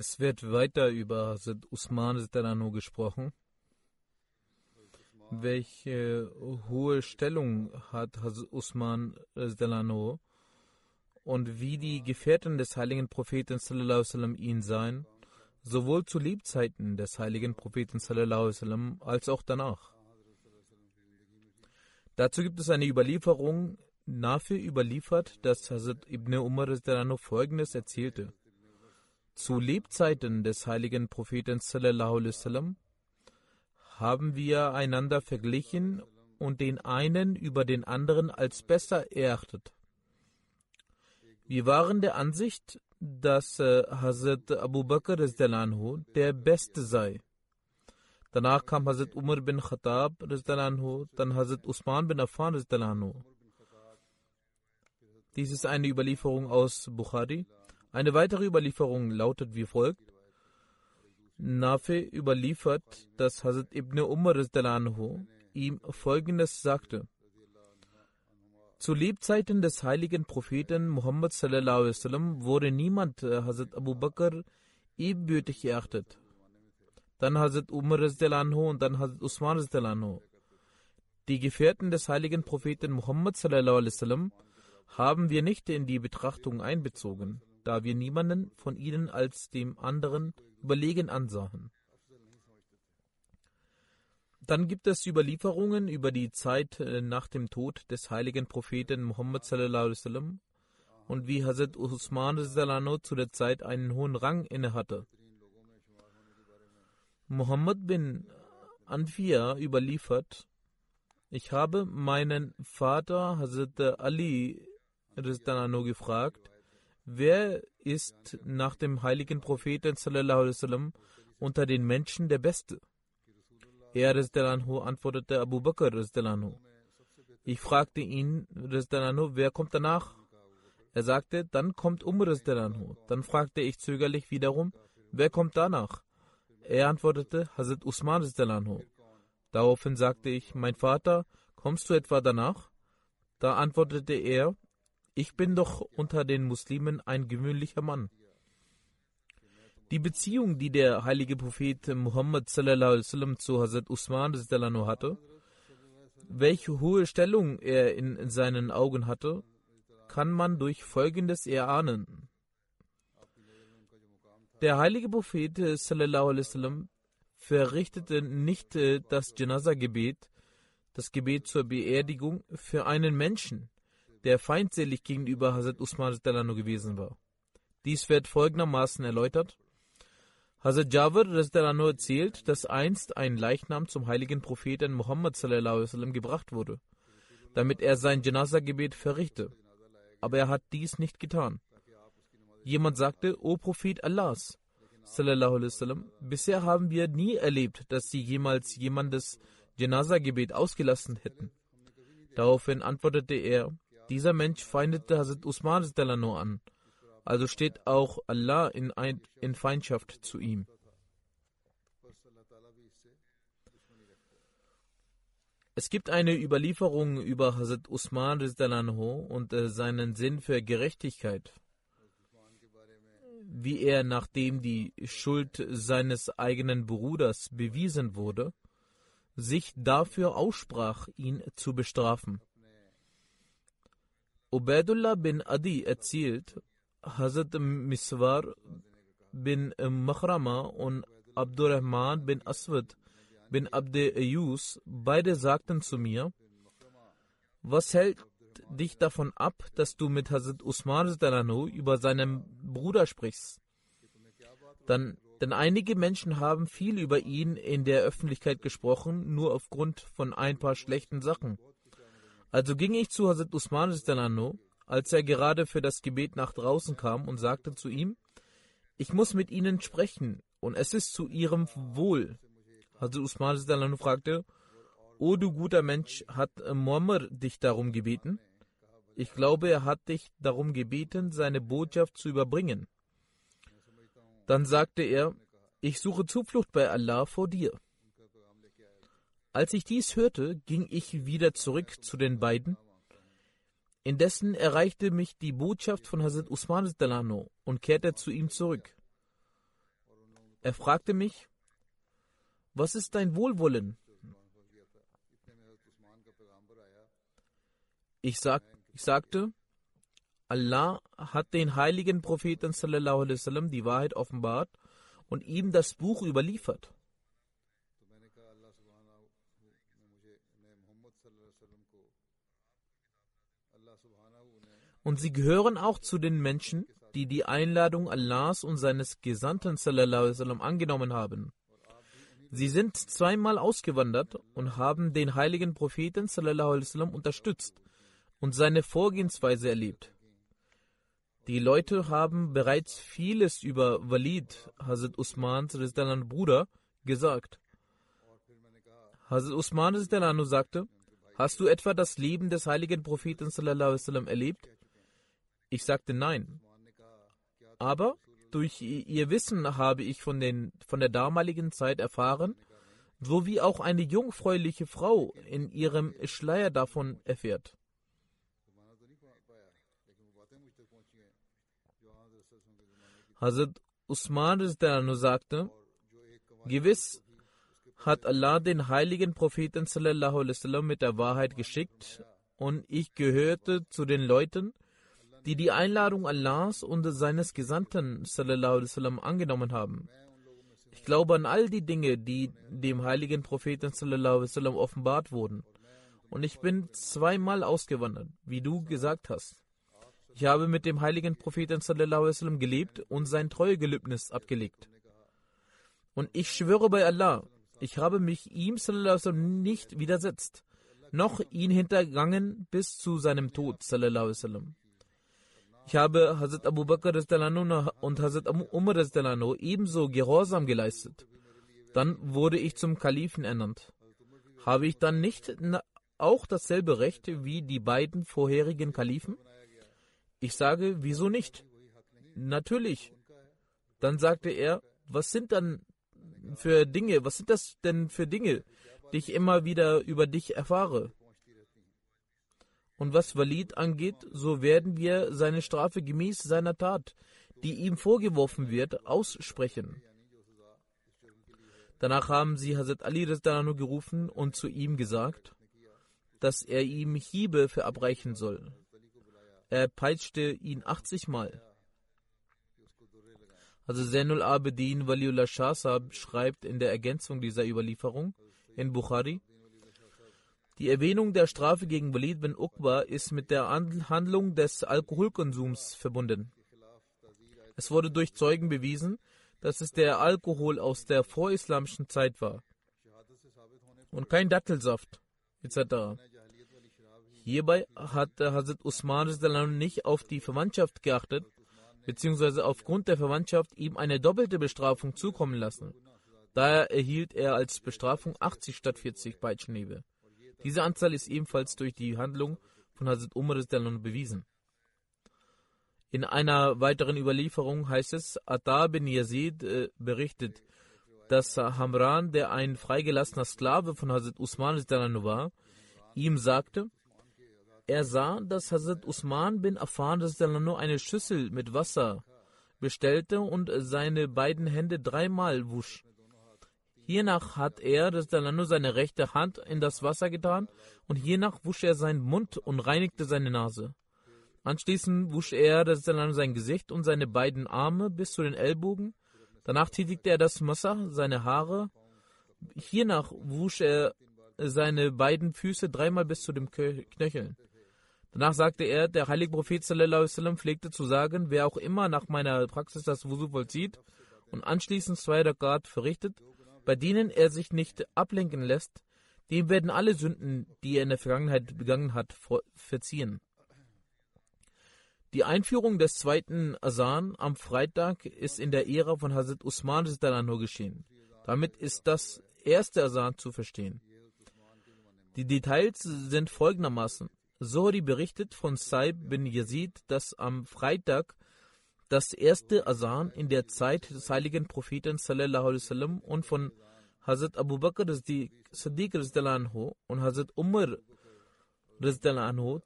Es wird weiter über Hazrat Usman Zidano gesprochen. Welche hohe Stellung hat Hazrat Usman Zidano und wie die Gefährten des heiligen Propheten sallam, ihn sahen, sowohl zu Lebzeiten des heiligen Propheten sallam, als auch danach. Dazu gibt es eine Überlieferung, Nafi überliefert, dass Hazrat Ibn Umar Zidano folgendes erzählte. Zu Lebzeiten des heiligen Propheten sallallahu haben wir einander verglichen und den einen über den anderen als besser erachtet. Wir waren der Ansicht, dass äh, Hazrat Abu Bakr der Beste sei. Danach kam Hazrat Umar bin Khattab dann Hazrat Usman bin Affan. Dies ist eine Überlieferung aus Bukhari. Eine weitere Überlieferung lautet wie folgt. Nafi überliefert, dass Hazrat Ibn Umar ihm folgendes sagte. Zu Lebzeiten des heiligen Propheten Muhammad wurde niemand äh, Hazrat Abu Bakr ebenbürtig erachtet. Dann Hazrat Umar und dann Hazrat Usman. Die Gefährten des heiligen Propheten Muhammad haben wir nicht in die Betrachtung einbezogen da wir niemanden von ihnen als dem anderen überlegen ansahen. Dann gibt es Überlieferungen über die Zeit äh, nach dem Tod des heiligen Propheten Muhammad sallam, und wie Hazrat Usman salano zu der Zeit einen hohen Rang innehatte. Muhammad bin Anfia überliefert, ich habe meinen Vater Hazrat Ali gefragt, Wer ist nach dem heiligen Propheten sallam, unter den Menschen der Beste? Er antwortete Abu Bakr. Ich fragte ihn, wer kommt danach? Er sagte, dann kommt Umar. Dann fragte ich zögerlich wiederum, wer kommt danach? Er antwortete, Hazrat Usman. Daraufhin sagte ich, mein Vater, kommst du etwa danach? Da antwortete er, ich bin doch unter den Muslimen ein gewöhnlicher Mann. Die Beziehung, die der heilige Prophet Muhammad zu Hazrat Usman hatte, welche hohe Stellung er in seinen Augen hatte, kann man durch Folgendes erahnen. Der heilige Prophet verrichtete nicht äh, das Janaza-Gebet, das Gebet zur Beerdigung, für einen Menschen, der feindselig gegenüber Hazrat Usman gewesen war. Dies wird folgendermaßen erläutert. Hazrat Jawar erzählt, dass einst ein Leichnam zum heiligen Propheten Muhammad gebracht wurde, damit er sein Janaza-Gebet verrichte. Aber er hat dies nicht getan. Jemand sagte, O Prophet Allahs, bisher haben wir nie erlebt, dass sie jemals jemandes Janaza-Gebet ausgelassen hätten. Daraufhin antwortete er, dieser Mensch feindete Hazrat Usman an. Also steht auch Allah in, ein, in Feindschaft zu ihm. Es gibt eine Überlieferung über Hazrat Usman und äh, seinen Sinn für Gerechtigkeit, wie er, nachdem die Schuld seines eigenen Bruders bewiesen wurde, sich dafür aussprach, ihn zu bestrafen. Ubaidullah bin Adi erzählt, Hazrat Miswar bin Makhrama und Abdurrahman bin Aswad bin Abde Ayus, beide sagten zu mir, was hält dich davon ab, dass du mit Hazrat Usman über seinen Bruder sprichst? Dann, denn einige Menschen haben viel über ihn in der Öffentlichkeit gesprochen, nur aufgrund von ein paar schlechten Sachen. Also ging ich zu Hazrat Usman als er gerade für das Gebet nach draußen kam und sagte zu ihm, ich muss mit ihnen sprechen und es ist zu ihrem Wohl. Hazrat Usman fragte, O du guter Mensch, hat Muammar dich darum gebeten? Ich glaube, er hat dich darum gebeten, seine Botschaft zu überbringen. Dann sagte er, ich suche Zuflucht bei Allah vor dir. Als ich dies hörte, ging ich wieder zurück zu den beiden. Indessen erreichte mich die Botschaft von Hazrat Usman und kehrte zu ihm zurück. Er fragte mich, was ist dein Wohlwollen? Ich, sag, ich sagte, Allah hat den heiligen Propheten wasallam die Wahrheit offenbart und ihm das Buch überliefert. Und sie gehören auch zu den Menschen, die die Einladung Allahs und seines Gesandten angenommen haben. Sie sind zweimal ausgewandert und haben den heiligen Propheten unterstützt und seine Vorgehensweise erlebt. Die Leute haben bereits vieles über Walid, Hazrat Usmans Bruder, gesagt. Hazrat Usman sagte, hast du etwa das Leben des heiligen Propheten erlebt? Ich sagte nein. Aber durch ihr Wissen habe ich von, den, von der damaligen Zeit erfahren, so wie auch eine jungfräuliche Frau in ihrem Schleier davon erfährt. Hazrat Usman sagte, gewiss hat Allah den heiligen Propheten mit der Wahrheit geschickt und ich gehörte zu den Leuten, die die Einladung Allahs und seines Gesandten sallam, angenommen haben. Ich glaube an all die Dinge, die dem heiligen Propheten sallam, offenbart wurden. Und ich bin zweimal ausgewandert, wie du gesagt hast. Ich habe mit dem heiligen Propheten sallam, gelebt und sein Treuegelübnis abgelegt. Und ich schwöre bei Allah, ich habe mich ihm sallam, nicht widersetzt, noch ihn hintergangen bis zu seinem Tod. Sallam. Ich habe Hazrat Abu Bakr und Hazrat Umar ebenso Gehorsam geleistet. Dann wurde ich zum Kalifen ernannt. Habe ich dann nicht auch dasselbe Recht wie die beiden vorherigen Kalifen? Ich sage, wieso nicht? Natürlich. Dann sagte er, was sind dann für Dinge, was sind das denn für Dinge, die ich immer wieder über dich erfahre? Und was Walid angeht, so werden wir seine Strafe gemäß seiner Tat, die ihm vorgeworfen wird, aussprechen. Danach haben sie Hazrat Ali Rizdananu gerufen und zu ihm gesagt, dass er ihm Hiebe verabreichen soll. Er peitschte ihn 80 Mal. Also Zainul Abedin Waliullah Shah schreibt in der Ergänzung dieser Überlieferung in Bukhari, die Erwähnung der Strafe gegen Walid bin Uqba ist mit der Handlung des Alkoholkonsums verbunden. Es wurde durch Zeugen bewiesen, dass es der Alkohol aus der vorislamischen Zeit war und kein Dattelsaft etc. Hierbei hat Hazrat Usman nicht auf die Verwandtschaft geachtet, beziehungsweise aufgrund der Verwandtschaft ihm eine doppelte Bestrafung zukommen lassen. Daher erhielt er als Bestrafung 80 statt 40 Peitschenhiebe. Diese Anzahl ist ebenfalls durch die Handlung von Hazrat Umar bewiesen. In einer weiteren Überlieferung heißt es, Atta bin Yazid äh, berichtet, dass Hamran, der ein freigelassener Sklave von Hazrat Usman war, ihm sagte, er sah, dass Hazrat Usman bin Affan eine Schüssel mit Wasser bestellte und seine beiden Hände dreimal wusch. Hiernach hat er nur seine rechte Hand in das Wasser getan und hiernach wusch er seinen Mund und reinigte seine Nase. Anschließend wusch er sein Gesicht und seine beiden Arme bis zu den Ellbogen. Danach tätigte er das Messer, seine Haare. Hiernach wusch er seine beiden Füße dreimal bis zu den Knöcheln. Danach sagte er, der heilige Prophet sallam, pflegte zu sagen, wer auch immer nach meiner Praxis das Wusu vollzieht und anschließend zwei Rakat verrichtet, bei denen er sich nicht ablenken lässt, dem werden alle Sünden, die er in der Vergangenheit begangen hat, verziehen. Die Einführung des zweiten Asan am Freitag ist in der Ära von Hazrat Usman nur geschehen. Damit ist das erste Asan zu verstehen. Die Details sind folgendermaßen. Zohri berichtet von Saib bin Yazid, dass am Freitag das erste Asan in der Zeit des heiligen Propheten sallam, und von Hazrat Abu Bakr Siddiq und Hazrat Umar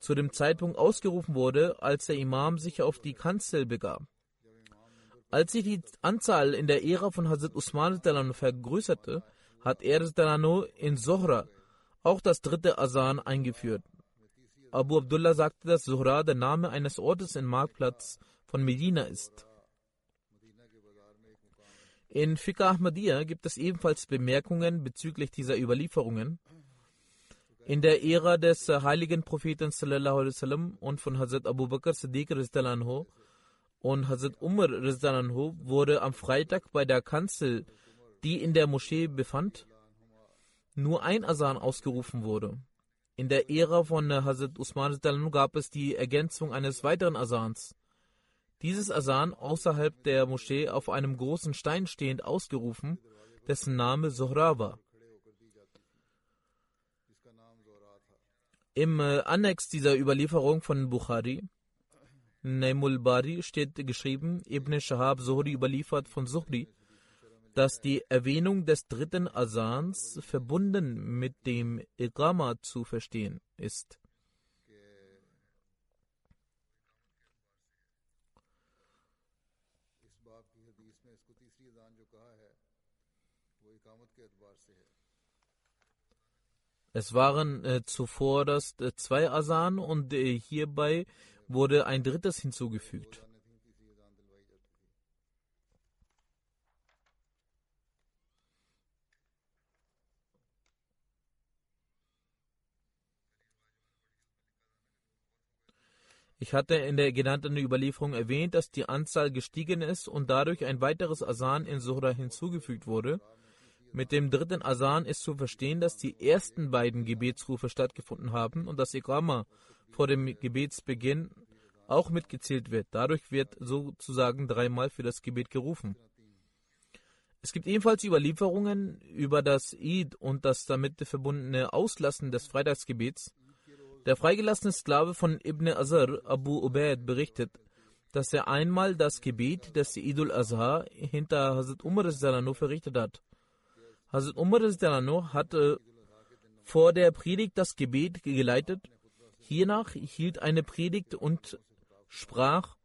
zu dem Zeitpunkt ausgerufen wurde, als der Imam sich auf die Kanzel begab. Als sich die Anzahl in der Ära von Hazrat Usman vergrößerte, hat er in Sohra auch das dritte Asan eingeführt. Abu Abdullah sagte, dass Sohra der Name eines Ortes im Marktplatz von Medina ist. In Fiqh Ahmadiyya gibt es ebenfalls Bemerkungen bezüglich dieser Überlieferungen. In der Ära des heiligen Propheten sallam, und von Hazrat Abu Bakr Siddiq anhu, und Hazrat Umar anhu, wurde am Freitag bei der Kanzel, die in der Moschee befand, nur ein Asan ausgerufen wurde. In der Ära von Hazrat Usman gab es die Ergänzung eines weiteren Asans. Dieses Asan außerhalb der Moschee auf einem großen Stein stehend ausgerufen, dessen Name Sohra war. Im äh, Annex dieser Überlieferung von Bukhari, Naimul Bari, steht geschrieben, Ibn Shahab Zuhri überliefert von Zuhri, dass die Erwähnung des dritten Asans verbunden mit dem Iqama zu verstehen ist. Es waren äh, zuvor das äh, zwei Asan und äh, hierbei wurde ein drittes hinzugefügt. Ich hatte in der genannten Überlieferung erwähnt, dass die Anzahl gestiegen ist und dadurch ein weiteres Asan in Suhra hinzugefügt wurde. Mit dem dritten Asan ist zu verstehen, dass die ersten beiden Gebetsrufe stattgefunden haben und das Iqama vor dem Gebetsbeginn auch mitgezählt wird. Dadurch wird sozusagen dreimal für das Gebet gerufen. Es gibt ebenfalls Überlieferungen über das Eid und das damit verbundene Auslassen des Freitagsgebets. Der freigelassene Sklave von Ibn Azar, Abu Ubaid, berichtet, dass er einmal das Gebet des Idul Azhar hinter Hazrat Umar verrichtet hat. Hazrat Umar hatte vor der Predigt das Gebet geleitet. Hiernach hielt eine Predigt und sprach,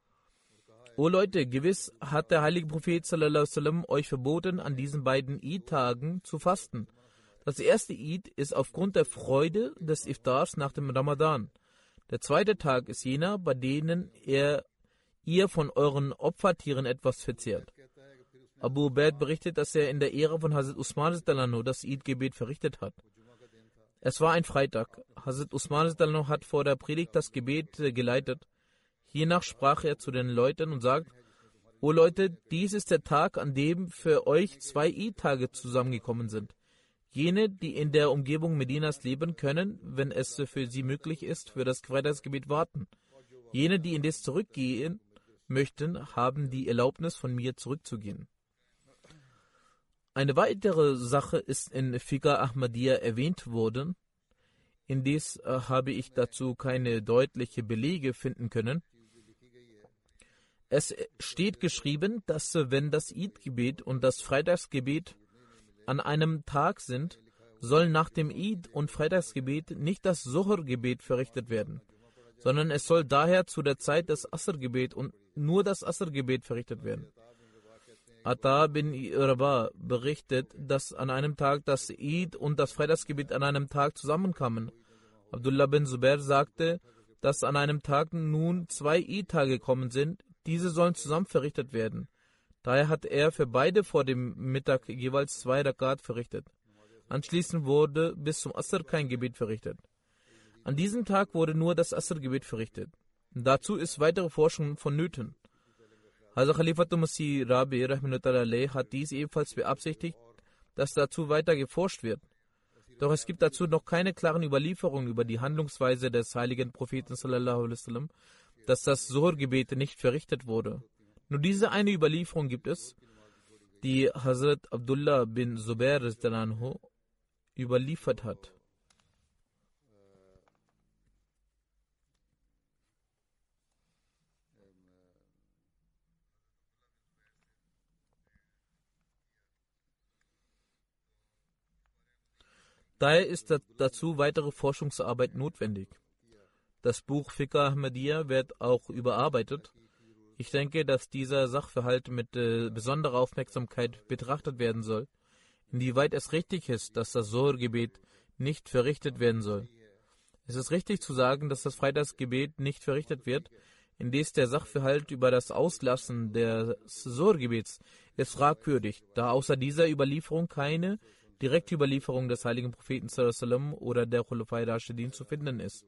O Leute, gewiss hat der heilige Prophet sallam, euch verboten, an diesen beiden Eid-Tagen zu fasten. Das erste Eid ist aufgrund der Freude des Iftars nach dem Ramadan. Der zweite Tag ist jener, bei denen er, ihr von euren Opfertieren etwas verzehrt. Abu Ubaid berichtet, dass er in der Ehre von Hazrat Usman das Eid-Gebet verrichtet hat. Es war ein Freitag. Hazrat Usman hat vor der Predigt das Gebet äh, geleitet. Hiernach sprach er zu den Leuten und sagt, O Leute, dies ist der Tag, an dem für euch zwei Eid-Tage zusammengekommen sind. Jene, die in der Umgebung Medinas leben, können, wenn es für sie möglich ist, für das Freitagsgebet warten. Jene, die indes zurückgehen möchten, haben die Erlaubnis, von mir zurückzugehen. Eine weitere Sache ist in Fiqh Ahmadiyya erwähnt worden. Indes äh, habe ich dazu keine deutlichen Belege finden können. Es steht geschrieben, dass äh, wenn das Eid-Gebet und das Freitagsgebet an einem Tag sind, soll nach dem Eid und Freitagsgebet nicht das Sohr-Gebet verrichtet werden, sondern es soll daher zu der Zeit das Asr-Gebet und nur das Asr-Gebet verrichtet werden. Atta bin Rabah berichtet, dass an einem Tag das Eid und das Freitagsgebet an einem Tag zusammenkamen. Abdullah bin Zubair sagte, dass an einem Tag nun zwei Eid-Tage gekommen sind, diese sollen zusammen verrichtet werden. Daher hat er für beide vor dem Mittag jeweils zwei Rakat verrichtet. Anschließend wurde bis zum Asr kein Gebet verrichtet. An diesem Tag wurde nur das Asr-Gebet verrichtet. Dazu ist weitere Forschung vonnöten. Also Khalifatul Masih Rabi hat dies ebenfalls beabsichtigt, dass dazu weiter geforscht wird. Doch es gibt dazu noch keine klaren Überlieferungen über die Handlungsweise des heiligen Propheten sallam, dass das Zuhr-Gebet nicht verrichtet wurde. Nur diese eine Überlieferung gibt es, die Hazrat Abdullah bin Zubair überliefert hat. Daher ist dazu weitere Forschungsarbeit notwendig. Das Buch Fiqh Ahmadiyya wird auch überarbeitet. Ich denke, dass dieser Sachverhalt mit äh, besonderer Aufmerksamkeit betrachtet werden soll, inwieweit es richtig ist, dass das Sohr-Gebet nicht verrichtet werden soll. Es ist richtig zu sagen, dass das Freitagsgebet nicht verrichtet wird, indes der Sachverhalt über das Auslassen des Sohr-Gebets ist fragwürdig, da außer dieser Überlieferung keine direkte Überlieferung des heiligen Propheten sallam, oder der Khulafai Rashidin zu finden ist,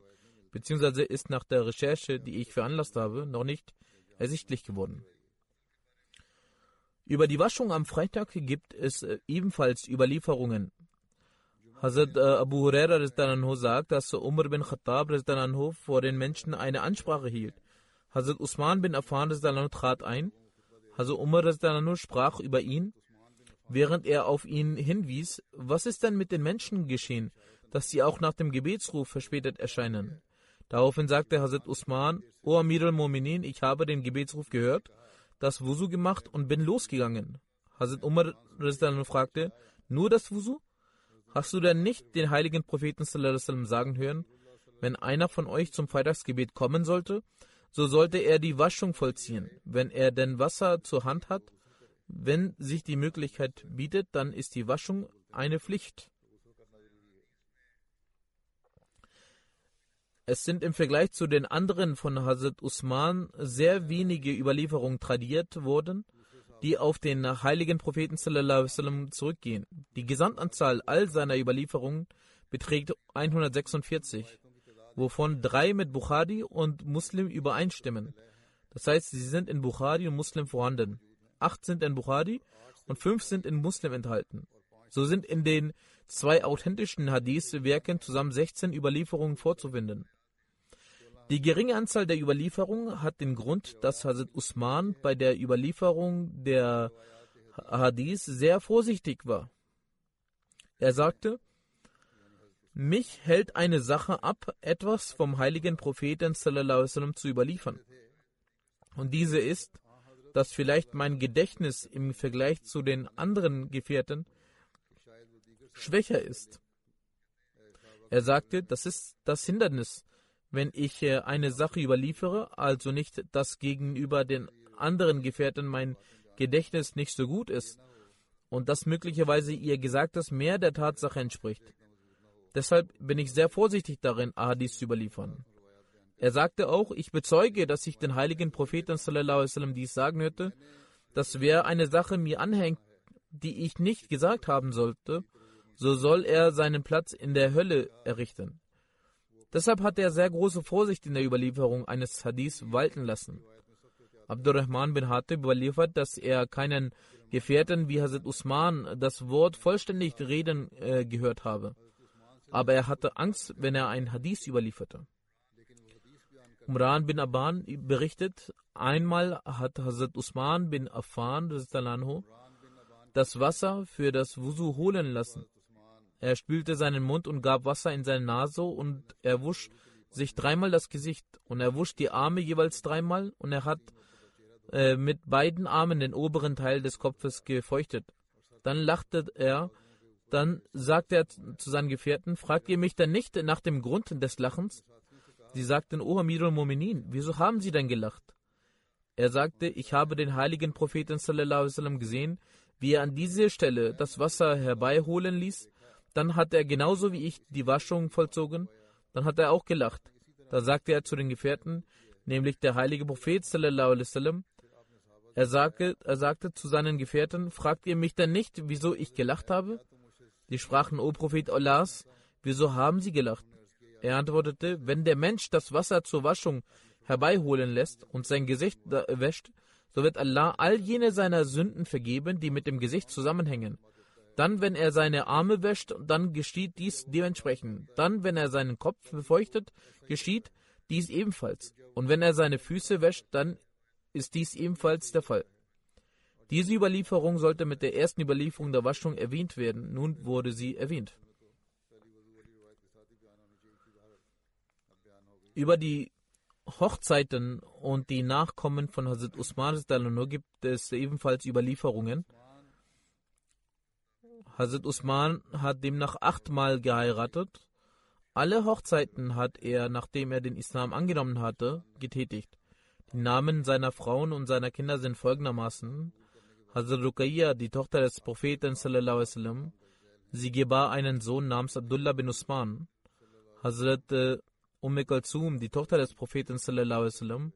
beziehungsweise ist nach der Recherche, die ich veranlasst habe, noch nicht ersichtlich geworden. Über die Waschung am Freitag gibt es äh, ebenfalls Überlieferungen. Hazrat äh, Abu Huraira sagt, dass Umar bin Khattab vor den Menschen eine Ansprache hielt. Hazrat Usman bin Affan trat ein. Hazrat Umar sprach über ihn während er auf ihn hinwies, was ist denn mit den Menschen geschehen, dass sie auch nach dem Gebetsruf verspätet erscheinen? Daraufhin sagte Hazrat Usman, O Amir al-Mu'minin, ich habe den Gebetsruf gehört, das Wusu gemacht und bin losgegangen. Hazrat Umar fragte, nur das Wusu? Hast du denn nicht den heiligen Propheten sagen hören, wenn einer von euch zum Freitagsgebet kommen sollte, so sollte er die Waschung vollziehen. Wenn er denn Wasser zur Hand hat, wenn sich die Möglichkeit bietet, dann ist die Waschung eine Pflicht. Es sind im Vergleich zu den anderen von Hazrat Usman sehr wenige Überlieferungen tradiert worden, die auf den heiligen Propheten sallam, zurückgehen. Die Gesamtanzahl all seiner Überlieferungen beträgt 146, wovon drei mit Bukhari und Muslim übereinstimmen. Das heißt, sie sind in Bukhari und Muslim vorhanden acht sind in Bukhari und fünf sind in Muslim enthalten. So sind in den zwei authentischen Hadith-Werken zusammen 16 Überlieferungen vorzufinden. Die geringe Anzahl der Überlieferungen hat den Grund, dass Hazrat Usman bei der Überlieferung der Hadith sehr vorsichtig war. Er sagte, mich hält eine Sache ab, etwas vom heiligen Propheten sallam, zu überliefern. Und diese ist, dass vielleicht mein Gedächtnis im Vergleich zu den anderen Gefährten schwächer ist. Er sagte, das ist das Hindernis, wenn ich äh, eine Sache überliefere, also nicht, dass gegenüber den anderen Gefährten mein Gedächtnis nicht so gut ist und dass möglicherweise ihr Gesagtes mehr der Tatsache entspricht. Deshalb bin ich sehr vorsichtig darin, Ahadis zu überliefern. Er sagte auch, ich bezeuge, dass ich den heiligen Propheten sallam, dies sagen hörte, dass wer eine Sache mir anhängt, die ich nicht gesagt haben sollte, so soll er seinen Platz in der Hölle errichten. Deshalb hat er sehr große Vorsicht in der Überlieferung eines Hadiths walten lassen. Abdurrahman bin Hatib überliefert, dass er keinen Gefährten wie Hazrat Usman das Wort vollständig reden äh, gehört habe. Aber er hatte Angst, wenn er ein Hadith überlieferte. Umran bin Aban berichtet, einmal hat Hazrat Usman bin Affan das Wasser für das Wusu holen lassen. Er spülte seinen Mund und gab Wasser in seine Nase und er wusch sich dreimal das Gesicht und er wusch die Arme jeweils dreimal und er hat äh, mit beiden Armen den oberen Teil des Kopfes gefeuchtet. Dann lachte er Dann sagte er zu seinen Gefährten, fragt ihr mich denn nicht nach dem Grund des Lachens? Sie sagten, O Amirul Mominin, wieso haben Sie denn gelacht? Er sagte, ich habe den heiligen Propheten sallam, gesehen, wie er an dieser Stelle das Wasser herbeiholen ließ. Dann hat er genauso wie ich die Waschung vollzogen. Dann hat er auch gelacht. Da sagte er zu den Gefährten, nämlich der heilige Prophet sallam, er sagte, er sagte zu seinen Gefährten, fragt ihr mich denn nicht, wieso ich gelacht habe? Sie sprachen, O Prophet Allahs, wieso haben sie gelacht? Er antwortete, wenn der Mensch das Wasser zur Waschung herbeiholen lässt und sein Gesicht wäscht, so wird Allah all jene seiner Sünden vergeben, die mit dem Gesicht zusammenhängen. Dann, wenn er seine Arme wäscht, dann geschieht dies dementsprechend. Dann, wenn er seinen Kopf befeuchtet, geschieht dies ebenfalls. Und wenn er seine Füße wäscht, dann ist dies ebenfalls der Fall. Diese Überlieferung sollte mit der ersten Überlieferung der Waschung erwähnt werden. Nun wurde sie erwähnt. Über die Hochzeiten und die Nachkommen von Hazrat Usman gibt es ebenfalls Überlieferungen. Hazrat Usman hat demnach achtmal geheiratet. Alle Hochzeiten hat er, nachdem er den Islam angenommen hatte, getätigt. Die Namen seiner Frauen und seiner Kinder sind folgendermaßen: Hazrat Ruqayya, die Tochter des Propheten, sie gebar einen Sohn namens Abdullah bin Usman. Hazrat äh, Umm Kalsum, die Tochter des Propheten sallam,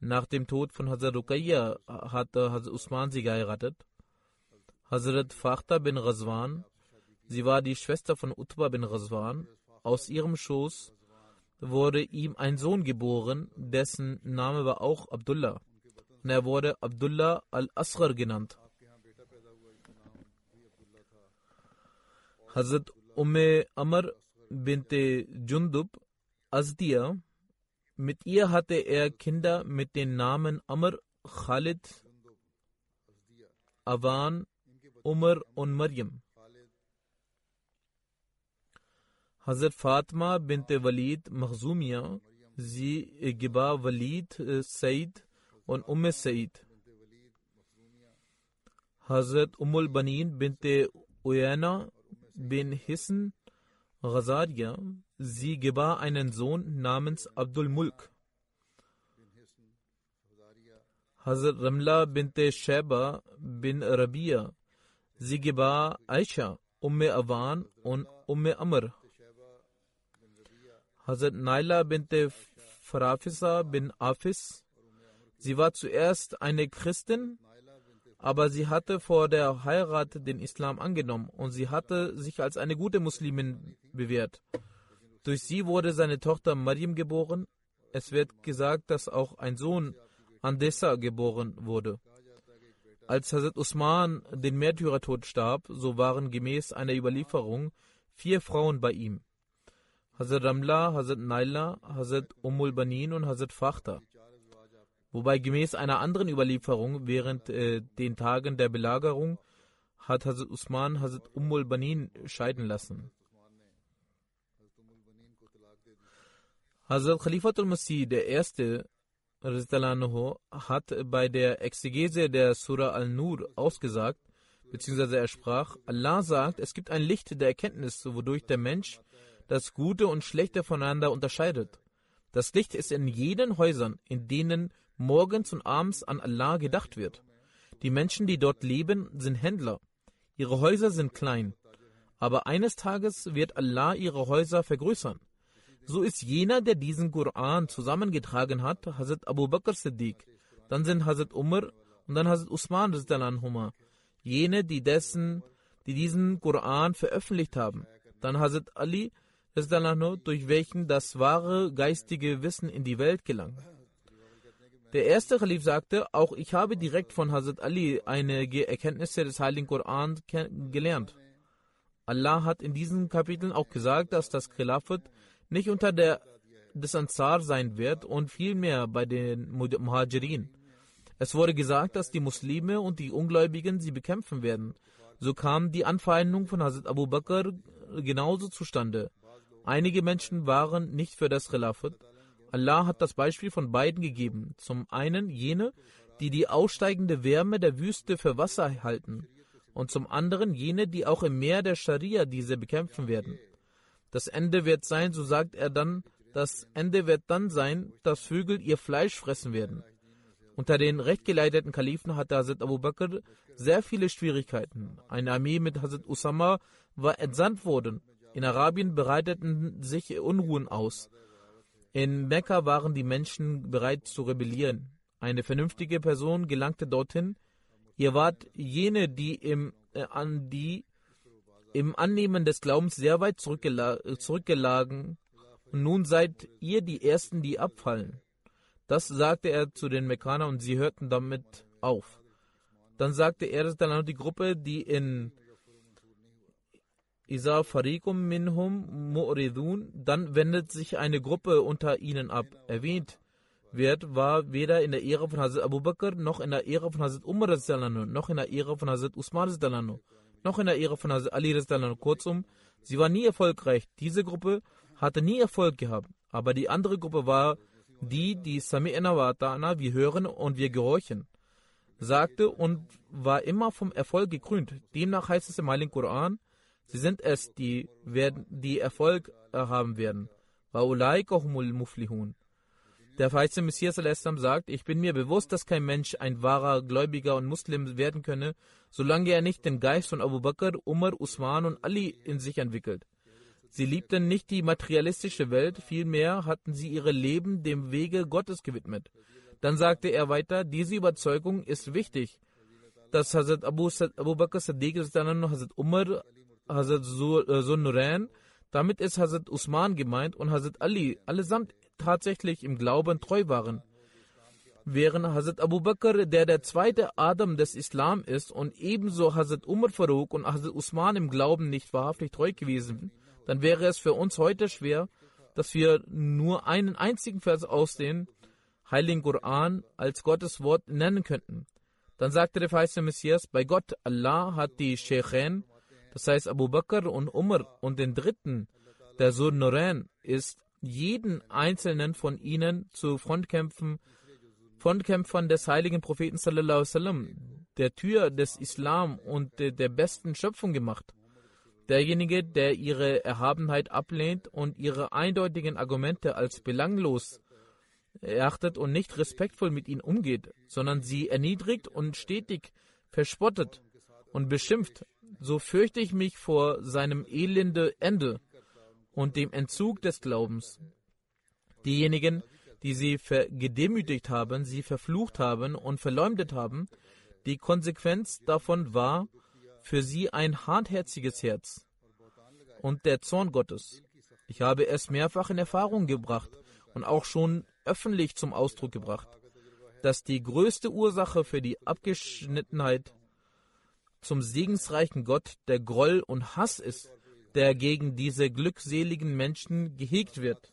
nach dem Tod von Hazrat Ruqayya hatte Hazrat Usman sie geheiratet. Hazrat Fakhta bin Razwan, sie war die Schwester von Utbah bin Razwan. Aus ihrem Schoß wurde ihm ein Sohn geboren, dessen Name war auch Abdullah. Und er wurde Abdullah al-Asghar genannt. Hazrat Umme Amr binte Jundub Azdia. Mit ihr hatte er Kinder mit den Namen Amr, Khalid, Awan, Umar und Maryam. Hazrat Fatma bint Walid Makhzumia, sie gebar Walid Said und Umm Said. Hazrat Umul Banin bint Uyana bin Hissen Ghazaria, sie gebar einen Sohn namens Abdul Mulk. Hazrat Ramla bint Sheba bin Rabia, sie gebar Aisha, Umme Awan und Umme Amr. Hazrat Naila bint Farafisa bin Afis, sie war zuerst eine Christin, aber sie hatte vor der Heirat den Islam angenommen und sie hatte sich als eine gute Muslimin bewährt. Durch sie wurde seine Tochter Mariam geboren. Es wird gesagt, dass auch ein Sohn Andessa geboren wurde. Als Hazrat Usman den Märtyrertod starb, so waren gemäß einer Überlieferung vier Frauen bei ihm. Hazrat Ramla, Hazrat Naila, Hazrat Ummul Banin und Hazrat Fakhta. Wobei gemäß einer anderen Überlieferung während äh, den Tagen der Belagerung hat Hazrat Usman Hazrat Ummul Banin scheiden lassen. Hazrat Khalifatul Masih, Erste, hat bei der Exegese der Surah Al-Nur ausgesagt, beziehungsweise er sprach, Allah sagt, es gibt ein Licht der Erkenntnis, wodurch der Mensch das Gute und Schlechte voneinander unterscheidet. Das Licht ist in jenen Häusern, in denen morgens und abends an Allah gedacht wird. Die Menschen, die dort leben, sind Händler. Ihre Häuser sind klein. Aber eines Tages wird Allah ihre Häuser vergrößern. So ist jener, der diesen Koran zusammengetragen hat, Hazrat Abu Bakr Siddiq. Dann sind Hazrat Umar und dann Hazrat Usman Anhuma. Jene, die dessen, die diesen Koran veröffentlicht haben. Dann Hazrat Ali durch welchen das wahre geistige Wissen in die Welt gelang. Der erste Khalif sagte, auch ich habe direkt von Hazrat Ali einige Erkenntnisse des Heiligen Koran gelernt. Allah hat in diesen Kapiteln auch gesagt, dass das Khilafat nicht unter der des Ansar sein wird und vielmehr bei den Muhajirin. Es wurde gesagt, dass die Muslime und die Ungläubigen sie bekämpfen werden. So kam die Anfeindung von Hazrat Abu Bakr genauso zustande. Einige Menschen waren nicht für das Khilafat, Allah hat das Beispiel von beiden gegeben. Zum einen jene, die die aussteigende Wärme der Wüste für Wasser halten. und zum anderen jene, die auch im Meer der Scharia diese bekämpfen werden. Das Ende wird sein, so sagt er dann, das Ende wird dann sein, dass Vögel ihr Fleisch fressen werden. Unter den rechtgeleiteten Kalifen hatte Hazrat Abu Bakr sehr viele Schwierigkeiten. Eine Armee mit Hazrat Usama war entsandt worden. In Arabien bereiteten sich Unruhen aus. In Mekka waren die Menschen bereit zu rebellieren. Eine vernünftige Person gelangte dorthin, Ihr wart jene, die im, äh, an die im Annehmen des Glaubens sehr weit zurückgela zurückgelagen und nun seid ihr die Ersten, die abfallen. Das sagte er zu den Mekkanern und sie hörten damit auf. Dann sagte er dann an die Gruppe, die in Isa Farikum minhum mu'ridun, dann wendet sich eine Gruppe unter ihnen ab. Erwähnt wird, war weder in der Ära von Hazrat Abu Bakr, noch in der Ära von Hazrat Umar, noch in der Ära von Hazrat Usman, noch in der Ära von Ali. Kurzum, sie war nie erfolgreich. Diese Gruppe hatte nie Erfolg gehabt. Aber die andere Gruppe war die, die Sami'na wa ta'ana, wir hören und wir gehorchen, sagte und war immer vom Erfolg gekrönt. Demnach heißt es im Heiligen Koran, sie sind es, die, werden, die Erfolg haben werden. Wa ulaika humul muflihun. Der verheißene Messias sagt, ich bin mir bewusst, dass kein Mensch ein wahrer Gläubiger und Muslim werden könne, solange er nicht den Geist von Abu Bakr, Umar, Usman und Ali in sich entwickelt. Sie liebten nicht die materialistische Welt, vielmehr hatten sie ihre Leben dem Wege Gottes gewidmet. Dann sagte er weiter, diese Überzeugung ist wichtig, dass Hazrat Abu, Abu Bakr Siddiq, Hazrat Umar, Hazrat Zunnurain, äh, damit ist Hazrat Usman gemeint und Hazrat Ali, allesamt tatsächlich im Glauben treu waren. Während Hazrat Abu Bakr, der der zweite Adam des Islam ist, und ebenso Hazrat Umar Farouk und Hazrat Usman im Glauben nicht wahrhaftig treu gewesen, dann wäre es für uns heute schwer, dass wir nur einen einzigen Vers aus dem Heiligen Koran als Gottes Wort nennen könnten. Dann sagte der verheißene Messias, bei Gott, Allah hat die Sheikhen, das heißt Abu Bakr und Umar und den dritten, der Sohn Noran, ist jeden einzelnen von ihnen zu Frontkämpfen, Frontkämpfern des heiligen Propheten sallallahu sallam, der Tür des Islam und der, besten Schöpfung gemacht. Derjenige, der ihre Erhabenheit ablehnt und ihre eindeutigen Argumente als belanglos erachtet und nicht respektvoll mit ihnen umgeht, sondern sie erniedrigt und stetig verspottet und beschimpft, so fürchte ich mich vor seinem elende Ende und dem Entzug des Glaubens. Diejenigen, die sie gedemütigt haben, sie verflucht haben und verleumdet haben, die Konsequenz davon war für sie ein hartherziges Herz und der Zorn Gottes. Ich habe es mehrfach in Erfahrung gebracht und auch schon öffentlich zum Ausdruck gebracht, dass die größte Ursache für die Abgeschnittenheit zum segensreichen Gott der Groll und Hass ist, der gegen diese glückseligen Menschen gehegt wird.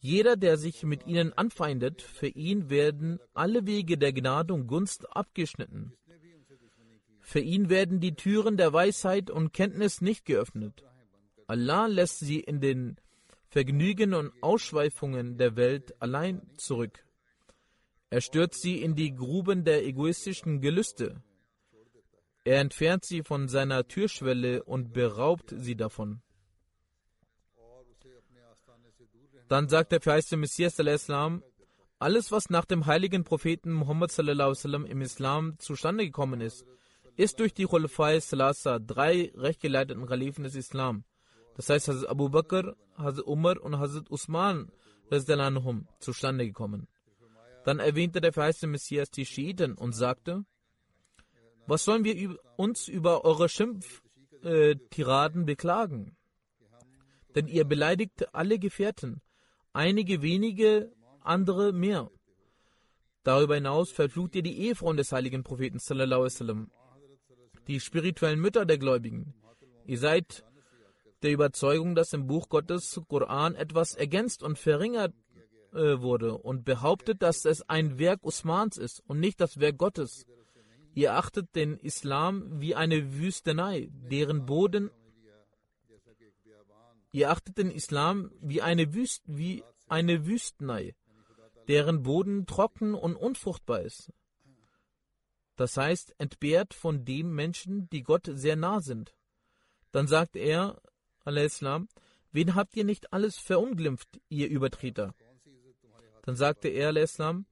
Jeder, der sich mit ihnen anfeindet, für ihn werden alle Wege der Gnade und Gunst abgeschnitten. Für ihn werden die Türen der Weisheit und Kenntnis nicht geöffnet. Allah lässt sie in den Vergnügen und Ausschweifungen der Welt allein zurück. Er stürzt sie in die Gruben der egoistischen Gelüste. Er entfernt sie von seiner Türschwelle und beraubt sie davon. Dann sagt der verheißte Messias Islam, alles, was nach dem heiligen Propheten Muhammad im Islam zustande gekommen ist, ist durch die Khulafai Salasa, drei rechtgeleiteten Khalifen des Islam, das heißt Hazrat Abu Bakr, Hazrat Umar und Hazrat Usman, zustande gekommen. Dann erwähnte der verheißte Messias die Schiiten und sagte, was sollen wir uns über eure Schimpftiraden beklagen? Denn ihr beleidigt alle Gefährten, einige wenige, andere mehr. Darüber hinaus verflucht ihr die Ehefrauen des heiligen Propheten, die spirituellen Mütter der Gläubigen. Ihr seid der Überzeugung, dass im Buch Gottes Koran etwas ergänzt und verringert äh, wurde und behauptet, dass es ein Werk Usmans ist und nicht das Werk Gottes. Ihr achtet den Islam wie eine Wüstenei, deren Boden Ihr achtet den Islam wie eine, Wüst, wie eine Wüstenei, deren Boden trocken und unfruchtbar ist. Das heißt, entbehrt von dem Menschen, die Gott sehr nah sind. Dann sagt er, Islam, wen habt ihr nicht alles verunglimpft, ihr Übertreter? Dann sagte er, Islam,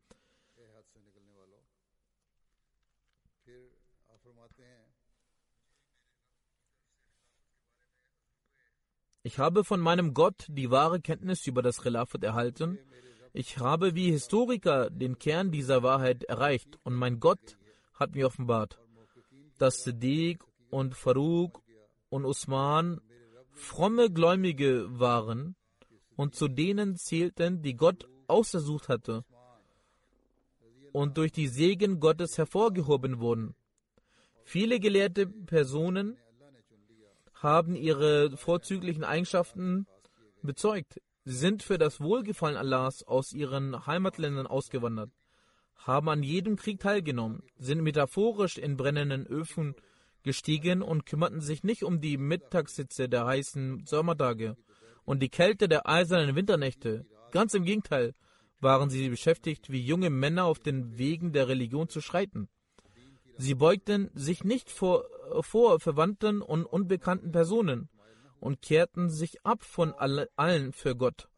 Ich habe von meinem Gott die wahre Kenntnis über das Khilafat erhalten. Ich habe wie Historiker den Kern dieser Wahrheit erreicht und mein Gott hat mir offenbart, dass Siddiq und Farouk und Usman fromme Gläubige waren und zu denen zählten, die Gott ausgesucht hatte und durch die Segen Gottes hervorgehoben wurden. Viele gelehrte Personen haben ihre vorzüglichen Eigenschaften bezeugt. Sind für das Wohlgefallen Allahs aus ihren Heimatländern ausgewandert, haben an jedem Krieg teilgenommen, sind metaphorisch in brennenden Öfen gestiegen und kümmerten sich nicht um die Mittagssitze der heißen Sommertage und die Kälte der eisernen Winternächte. Ganz im Gegenteil waren sie beschäftigt, wie junge Männer auf den Wegen der Religion zu schreiten. Sie beugten sich nicht vor, vor verwandten und unbekannten Personen und kehrten sich ab von alle, allen für Gott,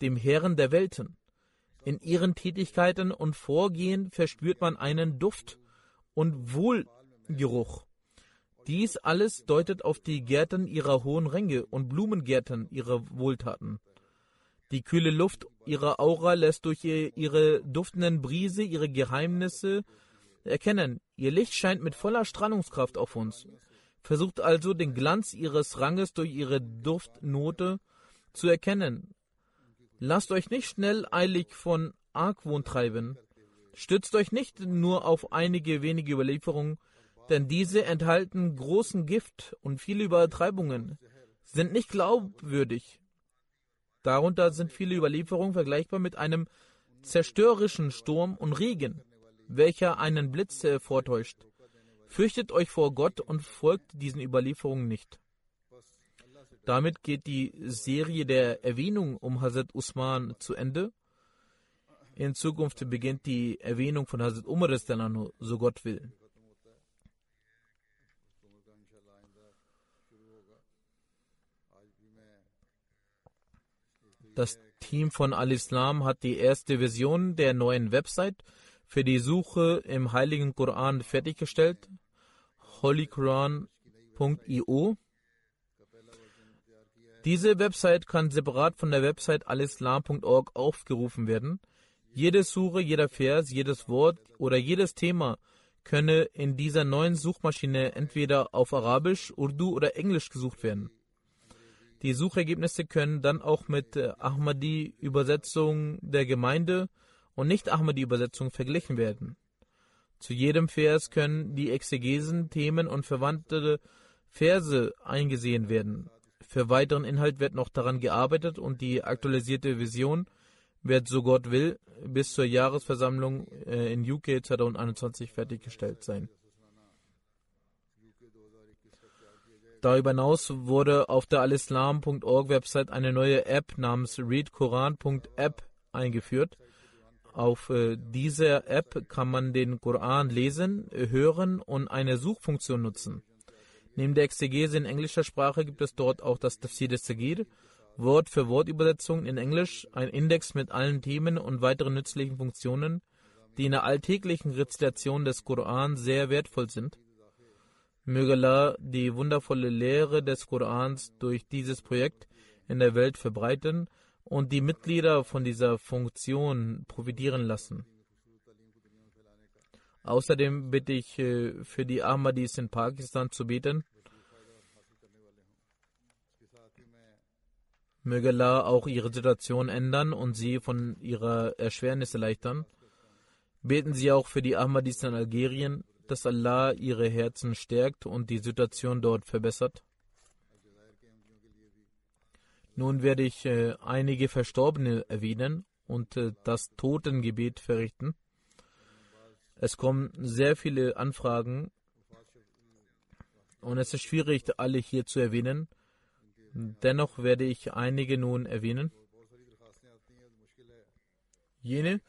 dem Herrn der Welten. In ihren Tätigkeiten und Vorgehen verspürt man einen Duft und Wohlgeruch. Dies alles deutet auf die Gärten ihrer hohen Ränge und Blumengärten ihrer Wohltaten. Die kühle Luft ihrer Aura lässt durch ihre duftenden Brise ihre Geheimnisse erkennen. Ihr Licht scheint mit voller Strahlungskraft auf uns. Versucht also den Glanz ihres Ranges durch ihre Duftnote zu erkennen. Lasst euch nicht schnell eilig von Argwohn treiben. Stützt euch nicht nur auf einige wenige Überlieferungen, denn diese enthalten großen Gift und viele Übertreibungen, sind nicht glaubwürdig. Darunter sind viele Überlieferungen vergleichbar mit einem zerstörerischen Sturm und Regen welcher einen Blitz vortäuscht. Fürchtet euch vor Gott und folgt diesen Überlieferungen nicht. Damit geht die Serie der Erwähnung um Hazrat Usman zu Ende. In Zukunft beginnt die Erwähnung von Hazrat Umar, so Gott will. Das Team von Al-Islam hat die erste Version der neuen Website für die Suche im Heiligen Koran fertiggestellt. holyquran.io Diese Website kann separat von der Website alislam.org aufgerufen werden. Jede Suche, jeder Vers, jedes Wort oder jedes Thema könne in dieser neuen Suchmaschine entweder auf Arabisch, Urdu oder Englisch gesucht werden. Die Suchergebnisse können dann auch mit Ahmadi-Übersetzung der Gemeinde und nicht Ahmadi-Übersetzung verglichen werden. Zu jedem Vers können die Exegesen, Themen und verwandte Verse eingesehen werden. Für weiteren Inhalt wird noch daran gearbeitet und die aktualisierte Vision wird, so Gott will, bis zur Jahresversammlung äh, in UK 2021 fertiggestellt sein. Darüber hinaus wurde auf der alislam.org Website eine neue App namens readkoran.app eingeführt. Auf äh, dieser App kann man den Koran lesen, hören und eine Suchfunktion nutzen. Neben der Exegese in englischer Sprache gibt es dort auch das Tafsir des Sagir, Wort für Wort Übersetzung in Englisch, ein Index mit allen Themen und weiteren nützlichen Funktionen, die in der alltäglichen Rezitation des Koran sehr wertvoll sind. Möge Allah die wundervolle Lehre des Korans durch dieses Projekt in der Welt verbreiten und die Mitglieder von dieser Funktion profitieren lassen. Außerdem bitte ich äh, für die Ahmadis in Pakistan zu beten. Möge Allah auch ihre Situation ändern und sie von ihrer Erschwernis erleichtern. Beten Sie auch für die Ahmadis in Algerien, dass Allah ihre Herzen stärkt und die Situation dort verbessert. Nun werde ich äh, einige Verstorbene erwähnen und äh, das Totengebet verrichten. Es kommen sehr viele Anfragen und es ist schwierig, alle hier zu erwähnen. Dennoch werde ich einige nun erwähnen. Jene,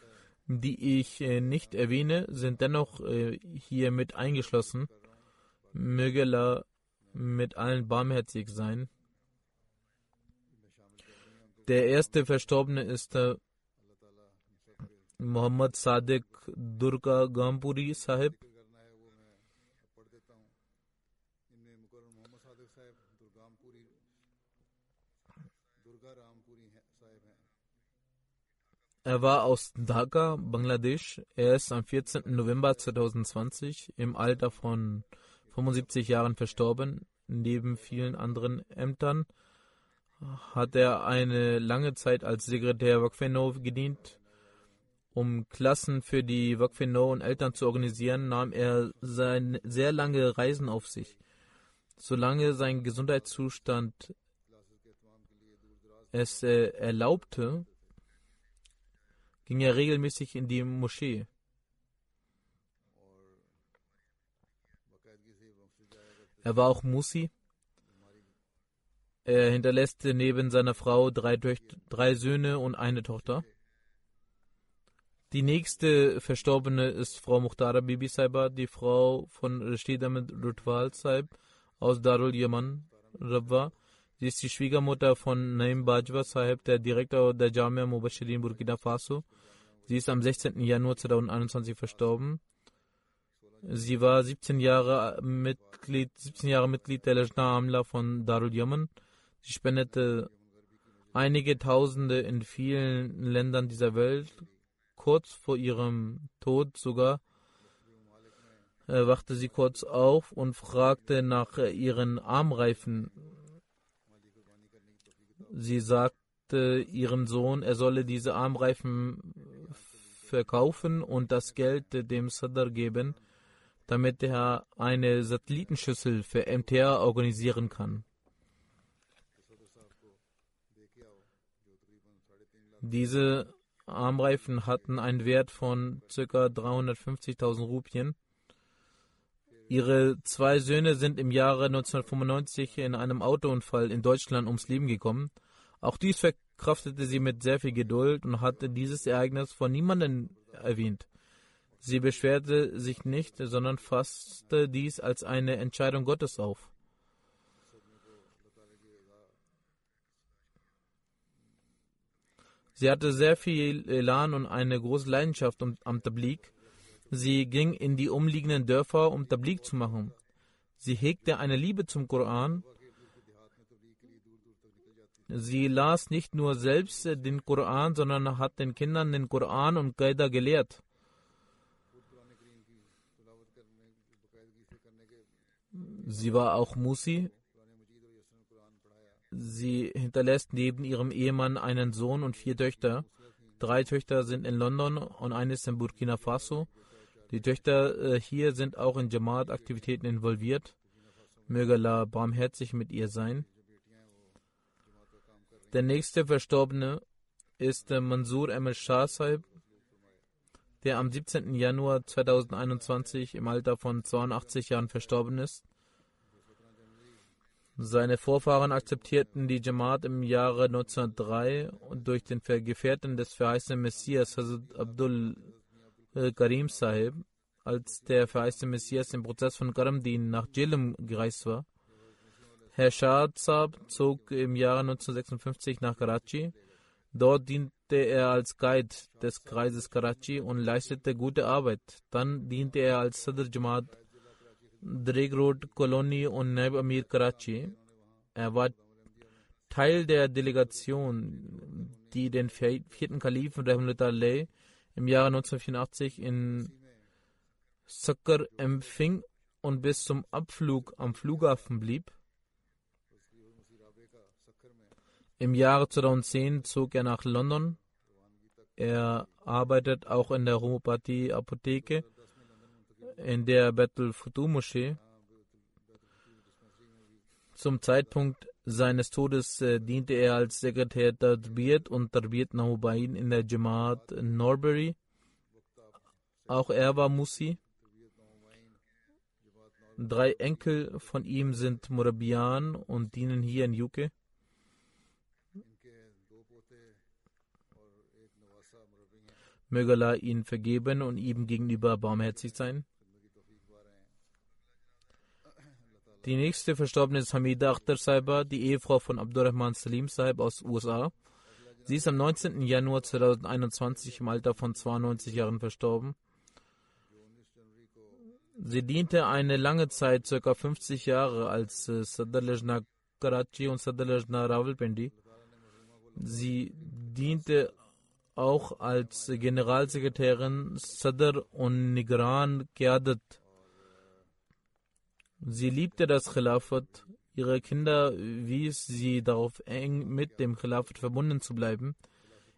die ich äh, nicht erwähne, sind dennoch hier mit eingeschlossen. Möge Allah mit allen barmherzig sein. Der erste Verstorbene ist äh, Muhammad Sadiq Durga Gampuri Sahib. Er war aus Dhaka, Bangladesch. Er ist am 14. November 2020 im Alter von 75 Jahren verstorben. Neben vielen anderen Ämtern hat er eine lange Zeit als Sekretär Wakfeno gedient. Um Klassen für die Wakfeno und Eltern zu organisieren, nahm er sein sehr lange Reisen auf sich. Solange sein Gesundheitszustand es äh, erlaubte, ging er regelmäßig in die Moschee. Er war auch Musi. Er hinterlässt neben seiner Frau drei, drei Söhne und eine Tochter. Die nächste Verstorbene ist Frau Muhtara Bibi Saiba, die Frau von Rashid Ahmed Rutwal Saib aus Darul Yaman, Rabwa. Sie ist die Schwiegermutter von Naim Bajwa Sahib, der Direktor der Jamia Mubashirin Burkina Faso. Sie ist am 16. Januar 2021 verstorben. Sie war 17 Jahre Mitglied, 17 Jahre Mitglied der Lajna Amla von Darul Yaman. Sie spendete einige Tausende in vielen Ländern dieser Welt. Kurz vor ihrem Tod sogar äh, wachte sie kurz auf und fragte nach äh, ihren Armreifen. Sie sagte ihrem Sohn, er solle diese Armreifen verkaufen und das Geld dem Sadr geben, damit er eine Satellitenschüssel für MTR organisieren kann. Diese Armreifen hatten einen Wert von ca. 350.000 Rupien. Ihre zwei Söhne sind im Jahre 1995 in einem Autounfall in Deutschland ums Leben gekommen. Auch dies verkraftete sie mit sehr viel Geduld und hatte dieses Ereignis von niemandem erwähnt. Sie beschwerte sich nicht, sondern fasste dies als eine Entscheidung Gottes auf. Sie hatte sehr viel Elan und eine große Leidenschaft am Tablik. Sie ging in die umliegenden Dörfer, um Tablik zu machen. Sie hegte eine Liebe zum Koran Sie las nicht nur selbst den Koran, sondern hat den Kindern den Koran und Qaida gelehrt. Sie war auch Musi. Sie hinterlässt neben ihrem Ehemann einen Sohn und vier Töchter. Drei Töchter sind in London und eine ist in Burkina Faso. Die Töchter äh, hier sind auch in Jamaat-Aktivitäten involviert. Möge Allah barmherzig mit ihr sein. Der nächste Verstorbene ist Mansur Ahmed Shah Sahib, der am 17. Januar 2021 im Alter von 82 Jahren verstorben ist. Seine Vorfahren akzeptierten die Jamaat im Jahre 1903 und durch den Gefährten des verheißenen Messias Hazrat Abdul Karim Sahib, als der verheißene Messias im Prozess von Karamdin nach Jilm gereist war. Herr Shahzab zog im Jahre 1956 nach Karachi. Dort diente er als Guide des Kreises Karachi und leistete gute Arbeit. Dann diente er als Sadr Jamaat Dreg Road Colony und Naib Amir Karachi. Er war Teil der Delegation, die den vierten Kalifen Rahmatullah im Jahre 1984 in Sakkar empfing und bis zum Abflug am Flughafen blieb. Im Jahre 2010 zog er nach London. Er arbeitet auch in der Homöopathie Apotheke in der Battle Futu Moschee. Zum Zeitpunkt seines Todes äh, diente er als Sekretär Tarbiyat und Tarbiyat Nahubain in der Jamaat Norbury. Auch er war Musi. Drei Enkel von ihm sind Murabian und dienen hier in UK. Möge Allah ihn vergeben und ihm gegenüber barmherzig sein. Die nächste Verstorbene ist Hamida Akhtar Saiba, die Ehefrau von Abdurrahman Salim Saib aus USA. Sie ist am 19. Januar 2021 im Alter von 92 Jahren verstorben. Sie diente eine lange Zeit, ca. 50 Jahre, als äh, Sadr Lajna Karachi und Sadr Lajna Rawalpindi. Sie diente auch als Generalsekretärin Sadr und Nigran Qiadat. Sie liebte das Khilafat. Ihre Kinder wies sie darauf, eng mit dem Khilafat verbunden zu bleiben.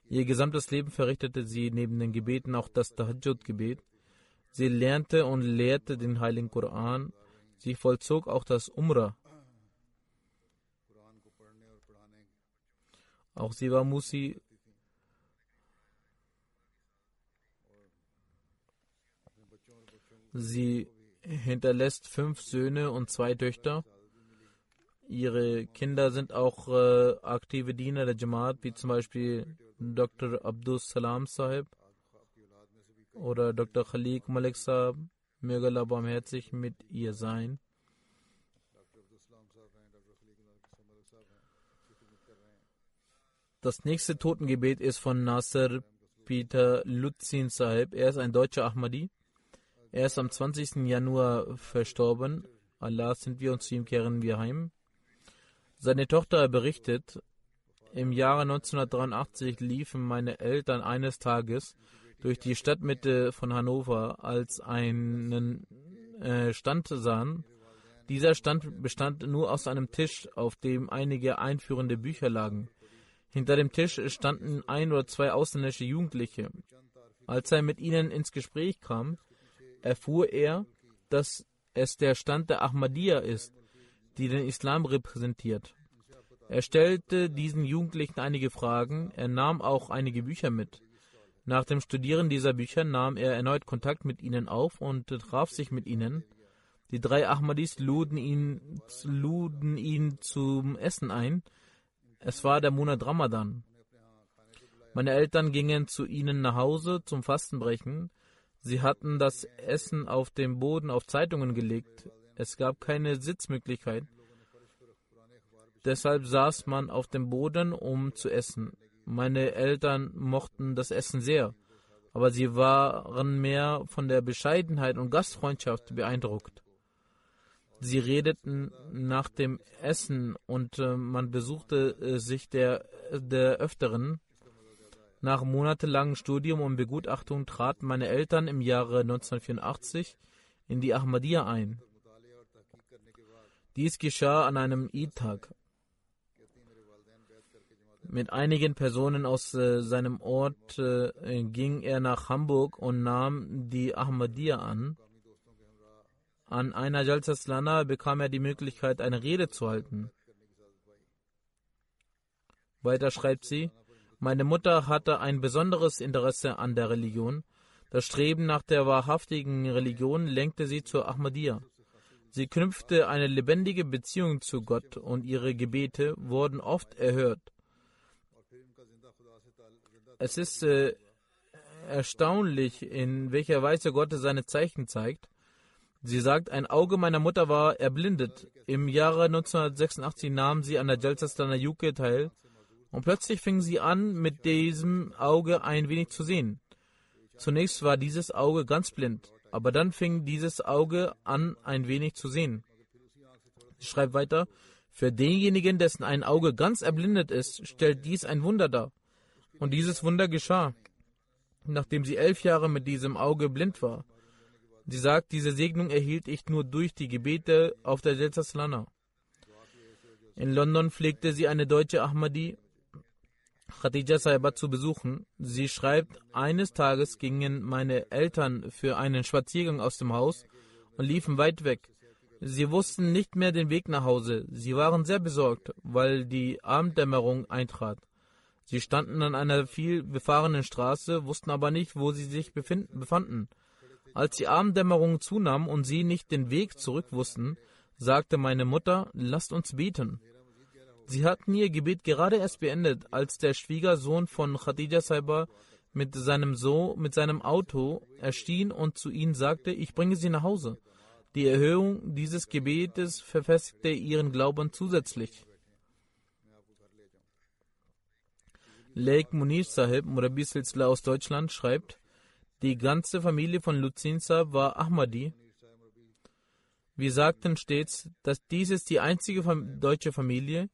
Ihr gesamtes Leben verrichtete sie neben den Gebeten auch das Tahajjud-Gebet. Sie lernte und lehrte den Heiligen Koran. Sie vollzog auch das Umrah. Auch sie war Musi. Sie hinterlässt fünf Söhne und zwei Töchter. Ihre Kinder sind auch äh, aktive Diener der Jamaat, wie zum Beispiel Dr. Abdus Salam Sahib oder Dr. Khalik Malik Saab, möge Allah barmherzig mit ihr sein. Das nächste Totengebet ist von Nasser Peter Lutzin Sahib. Er ist ein deutscher Ahmadi. Er ist am 20. Januar verstorben. Allah sind wir und zu ihm kehren wir heim. Seine Tochter berichtet, im Jahre 1983 liefen meine Eltern eines Tages durch die Stadtmitte von Hannover als einen äh, Stand sahen. Dieser Stand bestand nur aus einem Tisch, auf dem einige einführende Bücher lagen. Hinter dem Tisch standen ein oder zwei ausländische Jugendliche. Als er mit ihnen ins Gespräch kam, erfuhr er, dass es der Stand der Ahmadiyya ist, die den Islam repräsentiert. Er stellte diesen Jugendlichen einige Fragen, er nahm auch einige Bücher mit. Nach dem Studieren dieser Bücher nahm er erneut Kontakt mit ihnen auf und traf sich mit ihnen. Die drei Ahmadis luden ihn, luden ihn zum Essen ein. Es war der Monat Ramadan. Meine Eltern gingen zu ihnen nach Hause zum Fastenbrechen. Sie hatten das Essen auf dem Boden auf Zeitungen gelegt. Es gab keine Sitzmöglichkeit. Deshalb saß man auf dem Boden, um zu essen. Meine Eltern mochten das Essen sehr, aber sie waren mehr von der Bescheidenheit und Gastfreundschaft beeindruckt. Sie redeten nach dem Essen und äh, man besuchte äh, sich der, der Öfteren. Nach monatelangem Studium und Begutachtung traten meine Eltern im Jahre 1984 in die Ahmadiyya ein. Dies geschah an einem Eid-Tag. Mit einigen Personen aus äh, seinem Ort äh, ging er nach Hamburg und nahm die Ahmadiyya an. An einer Jalsaslana bekam er die Möglichkeit, eine Rede zu halten. Weiter schreibt sie, meine Mutter hatte ein besonderes Interesse an der Religion. Das Streben nach der wahrhaftigen Religion lenkte sie zur Ahmadiyya. Sie knüpfte eine lebendige Beziehung zu Gott und ihre Gebete wurden oft erhört. Es ist äh, erstaunlich, in welcher Weise Gott seine Zeichen zeigt. Sie sagt, ein Auge meiner Mutter war erblindet. Im Jahre 1986 nahm sie an der Jalsastana Yuke teil und plötzlich fing sie an, mit diesem Auge ein wenig zu sehen. Zunächst war dieses Auge ganz blind, aber dann fing dieses Auge an, ein wenig zu sehen. Sie schreibt weiter, für denjenigen, dessen ein Auge ganz erblindet ist, stellt dies ein Wunder dar. Und dieses Wunder geschah, nachdem sie elf Jahre mit diesem Auge blind war. Sie sagt, diese Segnung erhielt ich nur durch die Gebete auf der Deltaslana. In London pflegte sie eine deutsche Ahmadi, Khadija Saiba, zu besuchen. Sie schreibt, eines Tages gingen meine Eltern für einen Spaziergang aus dem Haus und liefen weit weg. Sie wussten nicht mehr den Weg nach Hause. Sie waren sehr besorgt, weil die Abenddämmerung eintrat. Sie standen an einer viel befahrenen Straße, wussten aber nicht, wo sie sich befanden. Als die Abenddämmerung zunahm und sie nicht den Weg zurück wussten, sagte meine Mutter, lasst uns beten. Sie hatten ihr Gebet gerade erst beendet, als der Schwiegersohn von Khadija Saiba mit seinem Sohn, mit seinem Auto erschien und zu ihnen sagte, ich bringe sie nach Hause. Die Erhöhung dieses Gebetes verfestigte ihren Glauben zusätzlich. Lake Munir Sahib, Murabi Silsila aus Deutschland, schreibt, die ganze Familie von Luzin Sahib war Ahmadi. Wir sagten stets, dass dies ist die einzige deutsche Familie.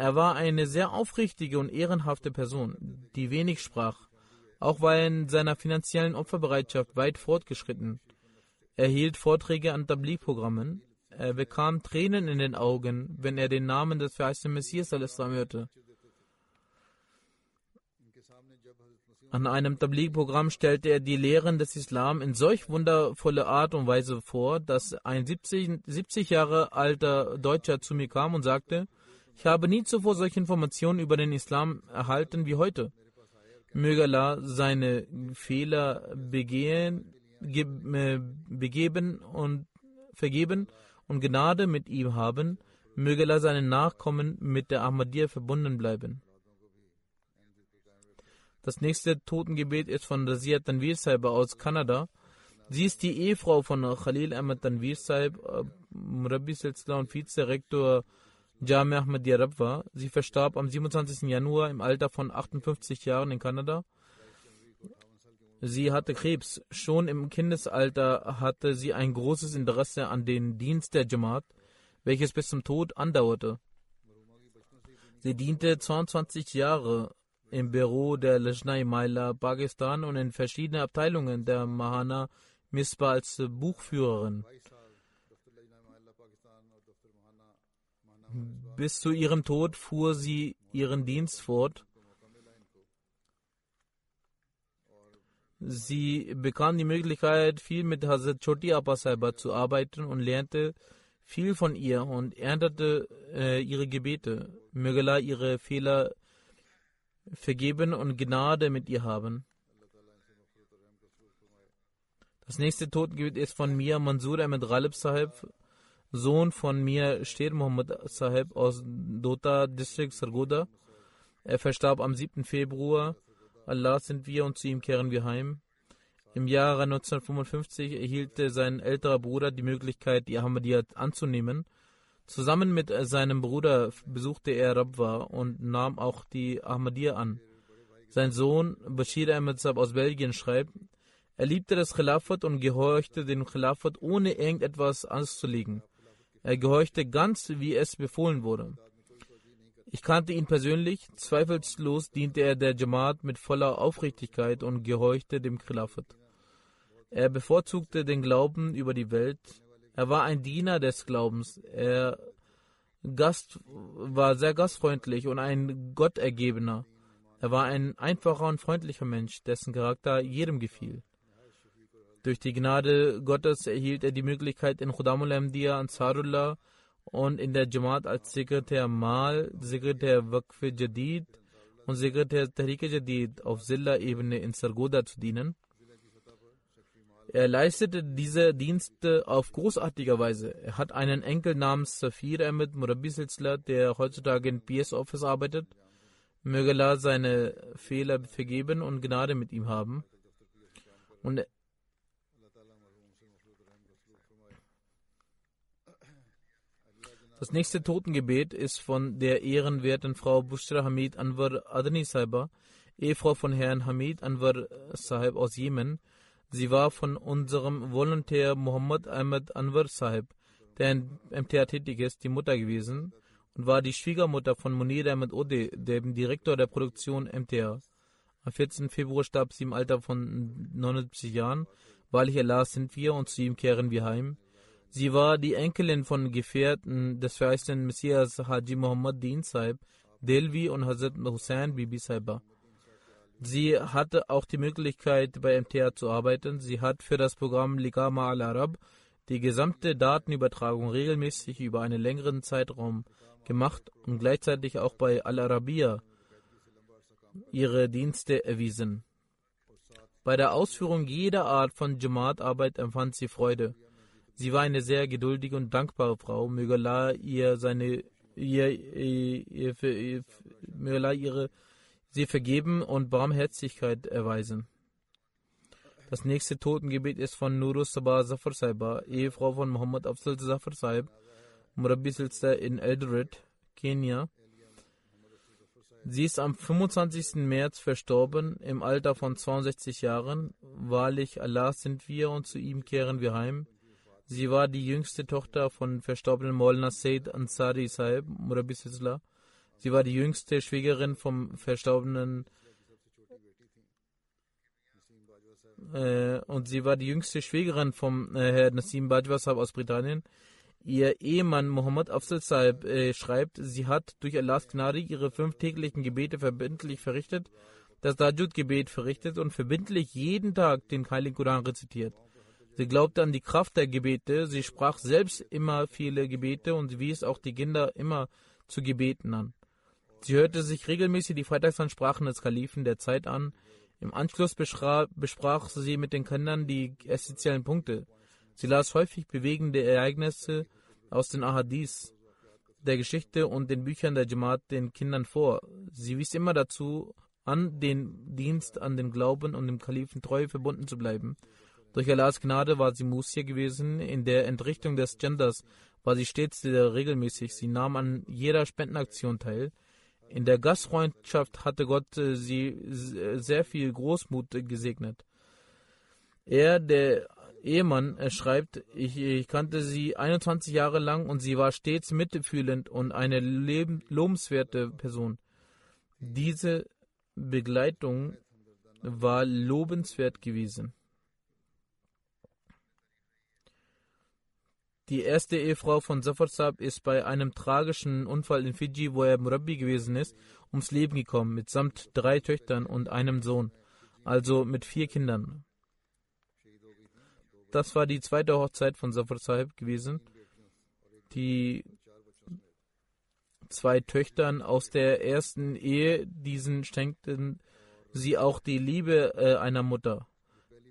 Er war eine sehr aufrichtige und ehrenhafte Person, die wenig sprach. Auch war er in seiner finanziellen Opferbereitschaft weit fortgeschritten. Er hielt Vorträge an Tabli-Programmen. Er bekam Tränen in den Augen, wenn er den Namen des verheißenen Messias hörte. An einem Tabligh-Programm stellte er die Lehren des Islam in solch wundervoller Art und Weise vor, dass ein 70, 70 Jahre alter Deutscher zu mir kam und sagte, ich habe nie zuvor solche Informationen über den Islam erhalten wie heute. Möge Allah seine Fehler begehen, äh, begeben und vergeben und Gnade mit ihm haben. Möge Allah seinen Nachkommen mit der Ahmadiyya verbunden bleiben. Das nächste Totengebet ist von Razia Tanvir Sahib aus Kanada. Sie ist die Ehefrau von Khalil Ahmed Tanvir Sahib, äh, Murabi und Vizerektor Jami Ahmed Yarabwa. Sie verstarb am 27. Januar im Alter von 58 Jahren in Kanada. Sie hatte Krebs. Schon im Kindesalter hatte sie ein großes Interesse an den Dienst der Jamaat, welches bis zum Tod andauerte. Sie diente 22 Jahre im Büro der Lajnai Maila, Pakistan und in verschiedenen Abteilungen der Mahana Mispa als Buchführerin. Bis zu ihrem Tod fuhr sie ihren Dienst fort. Sie bekam die Möglichkeit, viel mit Hazrat Choti Appa Saiba zu arbeiten und lernte viel von ihr und erntete äh, ihre Gebete. Möge Allah ihre Fehler vergeben und Gnade mit ihr haben. Das nächste Totengebet ist von mir Mansur Ahmed Ghalib Sahib, Sohn von mir Sher Muhammad Sahib aus Dota District Sargoda. Er verstarb am 7. Februar. Allah sind wir und zu ihm kehren wir heim. Im Jahre 1955 erhielt sein älterer Bruder die Möglichkeit, die Ahmadiyya anzunehmen Zusammen mit seinem Bruder besuchte er Rabwa und nahm auch die Ahmadiyya an. Sein Sohn Bashir Ahmed Sab aus Belgien schreibt, er liebte das Khilafat und gehorchte dem Khilafat ohne irgendetwas auszulegen. Er gehorchte ganz, wie es befohlen wurde. Ich kannte ihn persönlich, zweifellos diente er der Jamaat mit voller Aufrichtigkeit und gehorchte dem Khilafat. Er bevorzugte den Glauben über die Welt, er war ein Diener des Glaubens. Er Gast, war sehr gastfreundlich und ein Gottergebener. Er war ein einfacher und freundlicher Mensch, dessen Charakter jedem gefiel. Durch die Gnade Gottes erhielt er die Möglichkeit, in Khudamul Ahmadiyya Ansarullah und in der Jamaat als Sekretär Mal, Sekretär Waqf Jadid und Sekretär Tariq Jadid auf Zilla-Ebene in Sargoda zu dienen. Er leistete diese Dienste auf großartige Weise. Er hat einen Enkel namens Safir Ahmed Murabi Silsla, der heutzutage in PS Office arbeitet. Möge Allah seine Fehler vergeben und Gnade mit ihm haben. Und das nächste Totengebet ist von der ehrenwerten Frau Bushra Hamid Anwar Adani Saiba, Ehefrau von Herrn Hamid Anwar Sahib aus Jemen, Sie war von unserem Volontär Muhammad Ahmed Anwar Sahib, der in MTA tätig ist, die Mutter gewesen und war die Schwiegermutter von Munir Ahmed Ode, dem Direktor der Produktion MTA. Am 14. Februar starb sie im Alter von 79 Jahren. Wahrlich Allah sind wir und zu ihm kehren wir heim. Sie war die Enkelin von Gefährten des verheißenen Messias Haji Muhammad Din Sahib, Delvi und Hazrat Hussein Bibi Saiba. Sie hatte auch die Möglichkeit, bei MTA zu arbeiten. Sie hat für das Programm Ligama al-Arab die gesamte Datenübertragung regelmäßig über einen längeren Zeitraum gemacht und gleichzeitig auch bei Al-Arabiya ihre Dienste erwiesen. Bei der Ausführung jeder Art von Jamaat-Arbeit empfand sie Freude. Sie war eine sehr geduldige und dankbare Frau. Möge Allah ihr seine ihr, ihr, ihr, möge Allah ihre sie vergeben und Barmherzigkeit erweisen. Das nächste Totengebet ist von Nurus Sabah Zafar Saiba, Ehefrau von Muhammad Afzal Zafar Saib, Silster in Eldoret, Kenia. Sie ist am 25. März verstorben, im Alter von 62 Jahren. Wahrlich, Allah sind wir und zu ihm kehren wir heim. Sie war die jüngste Tochter von verstorbenen Maulana Said Ansari Saib, Murabi Sisla. Sie war die jüngste Schwägerin vom verstorbenen äh, und sie war die jüngste Schwägerin vom äh, Herr Nassim Bajwa Sahib aus Britannien. Ihr Ehemann Muhammad Afzal Saib äh, schreibt, sie hat durch Allahs Gnade ihre fünf täglichen Gebete verbindlich verrichtet, das Dajud-Gebet verrichtet und verbindlich jeden Tag den Heiligen Koran rezitiert. Sie glaubte an die Kraft der Gebete, sie sprach selbst immer viele Gebete und wies auch die Kinder immer zu Gebeten an. Sie hörte sich regelmäßig die Freitagsansprachen des Kalifen der Zeit an. Im Anschluss besprach sie mit den Kindern die essentiellen Punkte. Sie las häufig bewegende Ereignisse aus den Ahadis, der Geschichte und den Büchern der Jamaat den Kindern vor. Sie wies immer dazu an, den Dienst an den Glauben und dem Kalifen treu verbunden zu bleiben. Durch Allahs Gnade war sie Musia gewesen. In der Entrichtung des Genders war sie stets sehr regelmäßig. Sie nahm an jeder Spendenaktion teil. In der Gastfreundschaft hatte Gott äh, sie sehr viel Großmut gesegnet. Er, der Ehemann er schreibt, ich, ich, kannte sie 21 Jahre lang und sie war stets mitfühlend und eine lobenswerte Person. Diese Begleitung war lobenswert gewesen. Die erste Ehefrau von Zafar Saab ist bei einem tragischen Unfall in Fiji, wo er Murabbi gewesen ist, ums Leben gekommen, mitsamt drei Töchtern und einem Sohn, also mit vier Kindern. Das war die zweite Hochzeit von Zafar Sahib gewesen. Die zwei Töchtern aus der ersten Ehe, diesen schenkten sie auch die Liebe äh, einer Mutter.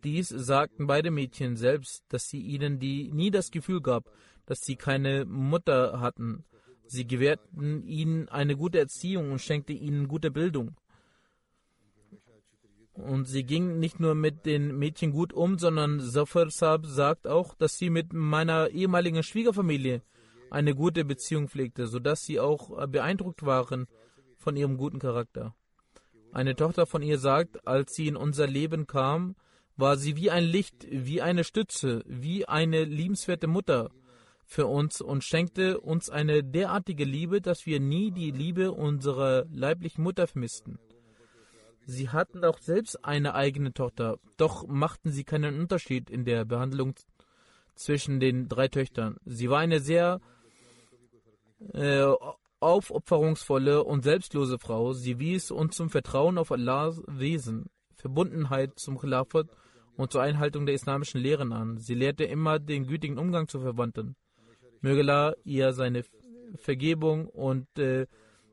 Dies sagten beide Mädchen selbst, dass sie ihnen die, nie das Gefühl gab, dass sie keine Mutter hatten. Sie gewährten ihnen eine gute Erziehung und schenkte ihnen gute Bildung. Und sie ging nicht nur mit den Mädchen gut um, sondern Zafar Saab sagt auch, dass sie mit meiner ehemaligen Schwiegerfamilie eine gute Beziehung pflegte, sodass sie auch beeindruckt waren von ihrem guten Charakter. Eine Tochter von ihr sagt, als sie in unser Leben kam, war sie wie ein Licht, wie eine Stütze, wie eine liebenswerte Mutter für uns und schenkte uns eine derartige Liebe, dass wir nie die Liebe unserer leiblichen Mutter vermissten. Sie hatten auch selbst eine eigene Tochter, doch machten sie keinen Unterschied in der Behandlung zwischen den drei Töchtern. Sie war eine sehr äh, aufopferungsvolle und selbstlose Frau. Sie wies uns zum Vertrauen auf Allahs Wesen, Verbundenheit zum Khilafat und zur Einhaltung der islamischen Lehren an. Sie lehrte immer den gütigen Umgang zu Verwandten. Möge Allah ihr seine Vergebung und äh,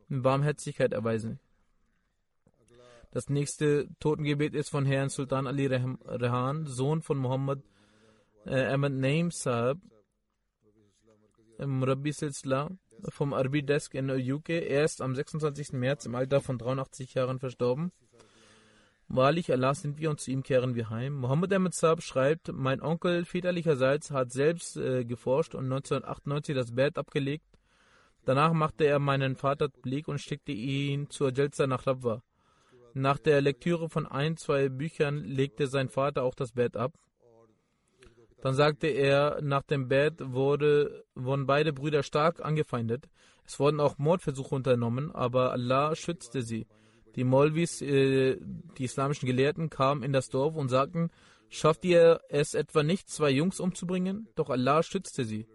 Barmherzigkeit erweisen. Das nächste Totengebet ist von Herrn Sultan Ali Rehan, Sohn von Muhammad äh, Ahmad Naim Saab, Murabbi Silsla, vom Arbi Desk in UK. Er ist am 26. März im Alter von 83 Jahren verstorben. Wahrlich, Allah sind wir und zu ihm kehren wir heim. Muhammad Ahmed Saab schreibt, mein Onkel väterlicherseits hat selbst äh, geforscht und 1998 das Bett abgelegt. Danach machte er meinen Vater Blick und schickte ihn zur Jalsa nach Rabwa. Nach der Lektüre von ein, zwei Büchern legte sein Vater auch das Bett ab. Dann sagte er, nach dem Bett wurde, wurden beide Brüder stark angefeindet. Es wurden auch Mordversuche unternommen, aber Allah schützte sie. Die Molvis, äh, die islamischen Gelehrten, kamen in das Dorf und sagten, schafft ihr es etwa nicht, zwei Jungs umzubringen? Doch Allah schützte sie.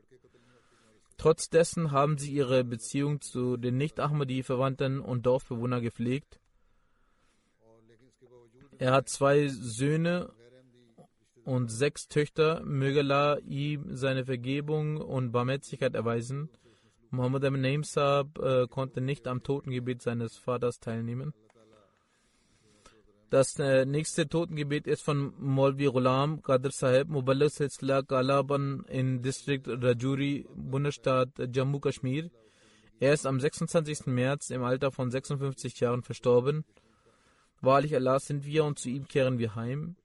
Trotz dessen haben sie ihre Beziehung zu den Nicht-Ahmadi-Verwandten und Dorfbewohnern gepflegt. Er hat zwei Söhne und sechs Töchter. Möge Allah ihm seine Vergebung und Barmherzigkeit erweisen. Muhammad Naim Saab äh, konnte nicht am Totengebet seines Vaters teilnehmen. Das äh, nächste Totengebet ist von Molvi Ghulam Qadr Sahib, Muballigh Silsila Kalaban in District Rajuri, Bundesstaat Jammu Kashmir. Er ist am 26. März im Alter von 56 Jahren verstorben. Wahrlich Allah sind wir und zu ihm kehren wir heim.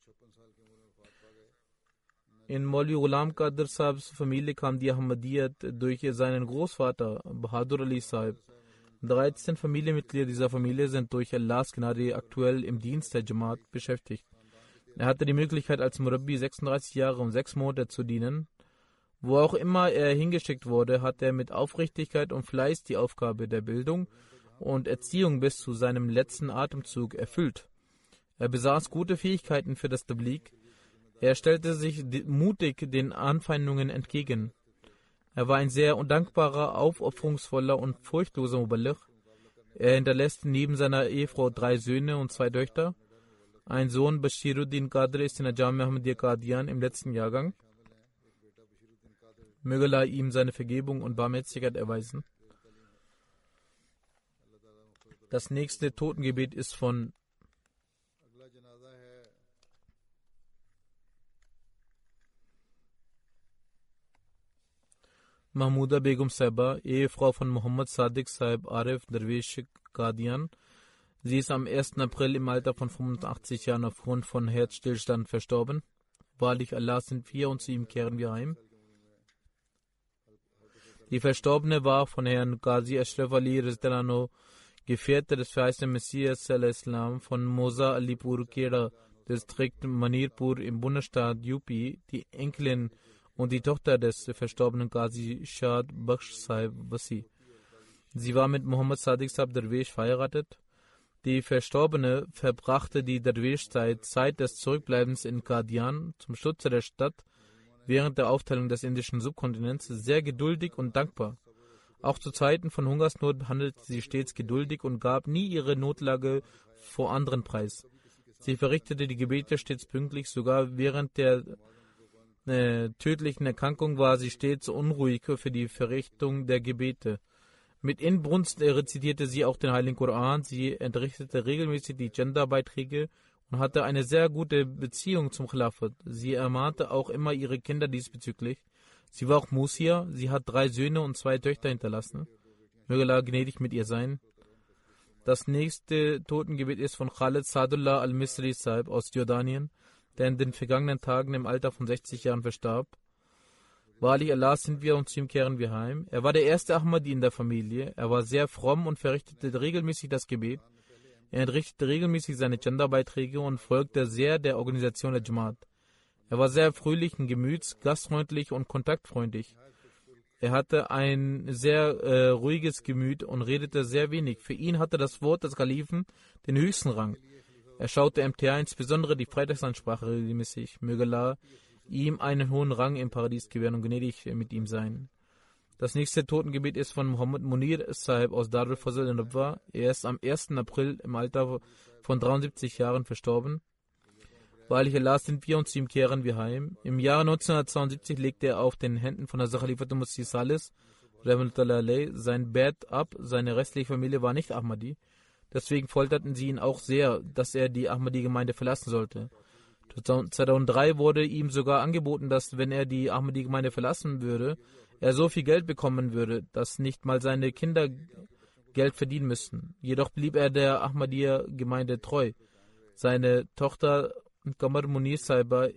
In Molvi Ghulam Qadr Sahibs Familie kam die Ahmadiyyat durch seinen Großvater Bahadur Ali Sahib. 13 Familienmitglieder dieser Familie sind durch Allahs Gnade aktuell im Dienst der Jamaat beschäftigt. Er hatte die Möglichkeit, als Murabbi 36 Jahre und 6 Monate zu dienen. Wo auch immer er hingeschickt wurde, hat er mit Aufrichtigkeit und Fleiß die Aufgabe der Bildung und Erziehung bis zu seinem letzten Atemzug erfüllt. Er besaß gute Fähigkeiten für das Tablik. Er stellte sich mutig den Anfeindungen entgegen. Er war ein sehr undankbarer, aufopferungsvoller und furchtloser Muballigh. Er hinterlässt neben seiner Ehefrau drei Söhne und zwei Töchter. Ein Sohn, Bashiruddin Qadr, ist in der Jamia Ahmadiyya Qadian im letzten Jahrgang. Möge Allah ihm seine Vergebung und Barmherzigkeit erweisen. Das nächste Totengebet ist von Mahmuda Begum Saiba, Ehefrau von Muhammad Sadiq Saib Arif Derwish Qadian. Sie ist am 1. April im Alter von 85 Jahren aufgrund von Herzstillstand verstorben. Wahrlich Allah sind wir und zu ihm kehren wir heim. Die Verstorbene war von Herrn Ghazi Ashraf Ali Rizdelano, Gefährte des verheißenen Messias Islam von Mosa Alipur Keda, Distrikt Manirpur im Bundesstaat UP, die Enkelin und die Tochter des verstorbenen Ghazi Shad Bakhsh Sahib Wasi. Sie war mit Muhammad Sadiq Sahib Darwish verheiratet. Die Verstorbene verbrachte die Darwish-Zeit Zeit des Zurückbleibens in Qadian zum Schutze der Stadt während der Aufteilung des indischen Subkontinents sehr geduldig und dankbar. Auch zu Zeiten von Hungersnot handelte sie stets geduldig und gab nie ihre Notlage vor anderen preis. Sie verrichtete die Gebete stets pünktlich, sogar während der tödlichen Erkrankung war sie stets unruhig für die Verrichtung der Gebete. Mit Inbrunst rezitierte sie auch den Heiligen Koran, sie entrichtete regelmäßig die Genderbeiträge und hatte eine sehr gute Beziehung zum Khilafat. Sie ermahnte auch immer ihre Kinder diesbezüglich. Sie war auch Musia, sie hat drei Söhne und zwei Töchter hinterlassen. Möge Allah gnädig mit ihr sein. Das nächste Totengebet ist von Khalid Sadullah al-Misri Saib aus Jordanien, der in den vergangenen Tagen im Alter von 60 Jahren verstarb. Wahrlich Allah sind wir und zu ihm kehren wir heim. Er war der erste Ahmadi in der Familie. Er war sehr fromm und verrichtete regelmäßig das Gebet. Er entrichtete regelmäßig seine Genderbeiträge und folgte sehr der Organisation der Jamaat. Er war sehr fröhlichen Gemüts, gastfreundlich und kontaktfreundlich. Er hatte ein sehr äh, ruhiges Gemüt und redete sehr wenig. Für ihn hatte das Wort des Kalifen den höchsten Rang. Er schaute MTA insbesondere die Freitagsansprache regelmäßig. Möge Allah ihm einen hohen Rang im Paradies gewähren und gnädig mit ihm sein. Das nächste Totengebet ist von Muhammad Munir Sahib aus Darul Fazl in Rabwa. Er ist am 1. April im Alter von 73 Jahren verstorben. Weil ich Allah sind wir und zu ihm kehren wir heim. Im Jahre 1972 legte er auf den Händen von der Khalifatul Musi Salis sein Bett ab. Seine restliche Familie war nicht Ahmadi. Deswegen folterten sie ihn auch sehr, dass er die Ahmadi-Gemeinde verlassen sollte. 2003 wurde ihm sogar angeboten, dass wenn er die Ahmadi-Gemeinde verlassen würde, er so viel Geld bekommen würde, dass nicht mal seine Kinder Geld verdienen müssten. Jedoch blieb er der Ahmadiyya-Gemeinde treu. Seine Tochter Qamar Munir Saiba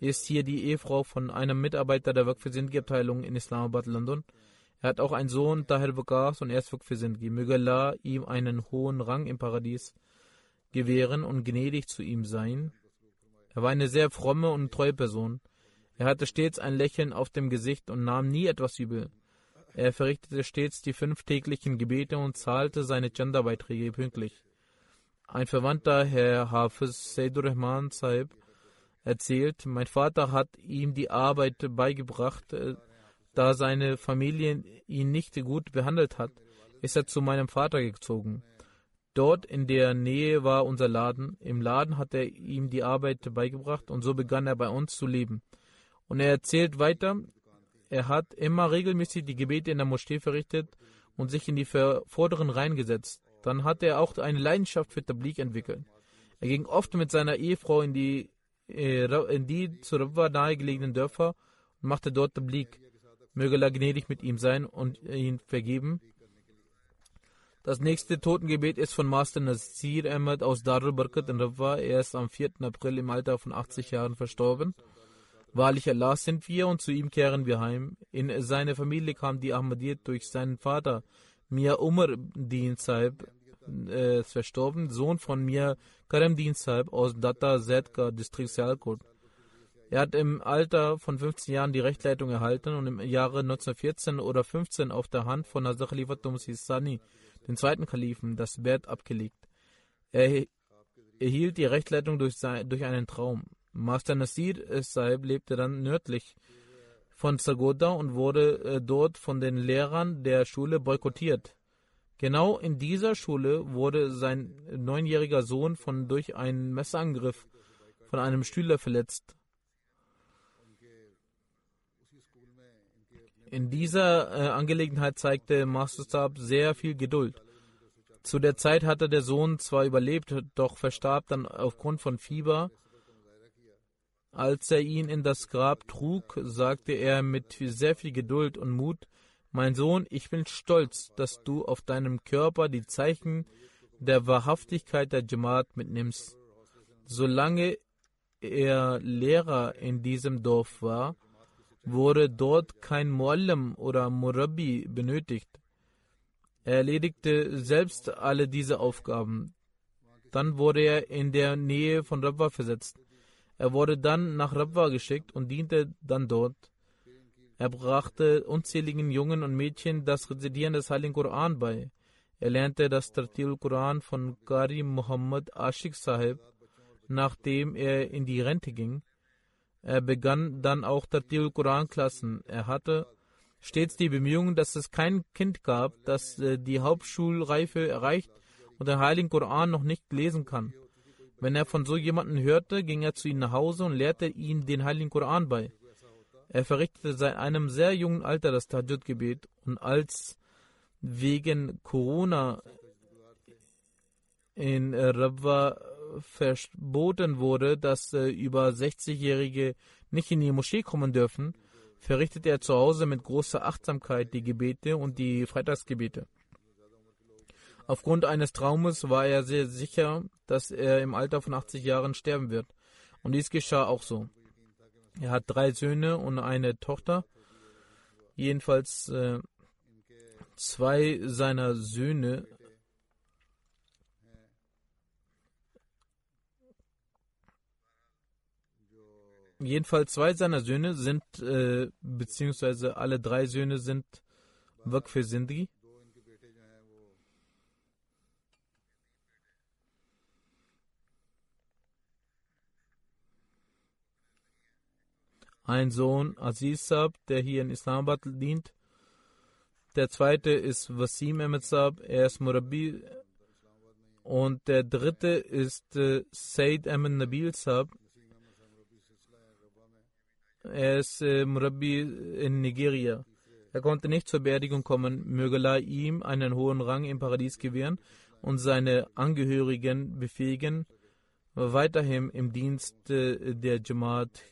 ist hier die Ehefrau von einem Mitarbeiter der Waqf Sindhi-Abteilung in Islamabad, London. Er hat auch einen Sohn, Tahir Bakas, und er ist Waqf Sindhi. Möge Allah ihm einen hohen Rang im Paradies gewähren und gnädig zu ihm sein. Er war eine sehr fromme und treue Person. Er hatte stets ein Lächeln auf dem Gesicht und nahm nie etwas übel. Er verrichtete stets die fünf täglichen Gebete und zahlte seine Chandabeiträge pünktlich. Ein Verwandter, Herr Hafiz Seydur Rahman Sahib, erzählt, mein Vater hat ihm die Arbeit beigebracht, äh, da seine Familie ihn nicht gut behandelt hat, ist er zu meinem Vater gezogen. Dort in der Nähe war unser Laden. Im Laden hat er ihm die Arbeit beigebracht und so begann er bei uns zu leben. Und er erzählt weiter, er hat immer regelmäßig die Gebete in der Moschee verrichtet und sich in die vorderen Reihen gesetzt. Dann hat er auch eine Leidenschaft für Tablik entwickelt. Er ging oft mit seiner Ehefrau in die, äh, in die zu Rabwa nahegelegenen Dörfer und machte dort Tablik. Möge Allah gnädig mit ihm sein und ihn vergeben. Das nächste Totengebet ist von Master Nasir Ahmed aus Darul Barkat in Rabwa. Er ist am 4. April im Alter von 80 Jahren verstorben. Wahrlich Allah sind wir und zu ihm kehren wir heim. In seine Familie kam die Ahmadiyyat durch seinen Vater, Mia Umar Din Sahib, äh, verstorben, Sohn von Mia Karam Din Sahib aus Datta Zedka, Distrikt Sialkot. Er hat im Alter von 15 Jahren die Rechtleitung erhalten und im Jahre 1914 oder 15 auf der Hand von Hazrat Khalifat Sani den zweiten Kalifen, das Bett abgelegt. Er erhielt die Rechtleitung durch, sein, durch einen Traum. Master Nasir Saib lebte dann nördlich von Sagoda und wurde äh, dort von den Lehrern der Schule boykottiert. Genau in dieser Schule wurde sein neunjähriger Sohn von durch einen Messerangriff von einem Schüler verletzt. In dieser äh, Angelegenheit zeigte Master Saab sehr viel Geduld. Zu der Zeit hatte der Sohn zwar überlebt, doch verstarb dann aufgrund von Fieber. Als er ihn in das Grab trug, sagte er mit sehr viel Geduld und Mut, mein Sohn, ich bin stolz, dass du auf deinem Körper die Zeichen der Wahrhaftigkeit der Jamaat mitnimmst. Solange er Lehrer in diesem Dorf war, wurde dort kein Muallim oder Murabi benötigt. Er erledigte selbst alle diese Aufgaben. Dann wurde er in der Nähe von Rabwa versetzt. Er wurde dann nach Rabwa geschickt und diente dann dort. Er brachte unzähligen Jungen und Mädchen das Rezidieren des Heiligen Koran bei. Er lernte das Tartil Koran von Qari Muhammad Ashik Sahib, nachdem er in die Rente ging. Er begann dann auch Tartil Koran-Klassen. Er hatte stets die Bemühungen, dass es kein Kind gab, das äh, die Hauptschulreife erreicht und den Heiligen Koran noch nicht lesen kann. Wenn er von so jemandem hörte, ging er zu ihm nach Hause und lehrte ihn den Heiligen Koran bei. Er verrichtete seit einem sehr jungen Alter das Tajud-Gebet und als wegen Corona in Rabwa verboten wurde, dass äh, über 60-Jährige nicht in die Moschee kommen dürfen, verrichtet er zu Hause mit großer Achtsamkeit die Gebete und die Freitagsgebete. Aufgrund eines Traumes war er sehr sicher, dass er im Alter von 80 Jahren sterben wird. Und dies geschah auch so. Er hat drei Söhne und eine Tochter. Jedenfalls äh, zwei seiner Söhne Jedenfalls zwei seiner Söhne sind, äh, beziehungsweise alle drei Söhne sind Waqf Sindhi. Ein Sohn Aziz Saab, der hier in Islamabad dient. Der zweite ist Wasim Ahmed Saab, er ist Murabi. Und der dritte ist äh, Said Ahmed Nabil Saab, er ist äh, Murabi in Nigeria. Er konnte nicht zur Beerdigung kommen. Möge Allah ihm einen hohen Rang im Paradies gewähren und seine Angehörigen befähigen, weiterhin im Dienst der Jamaat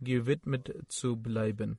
gewidmet zu bleiben.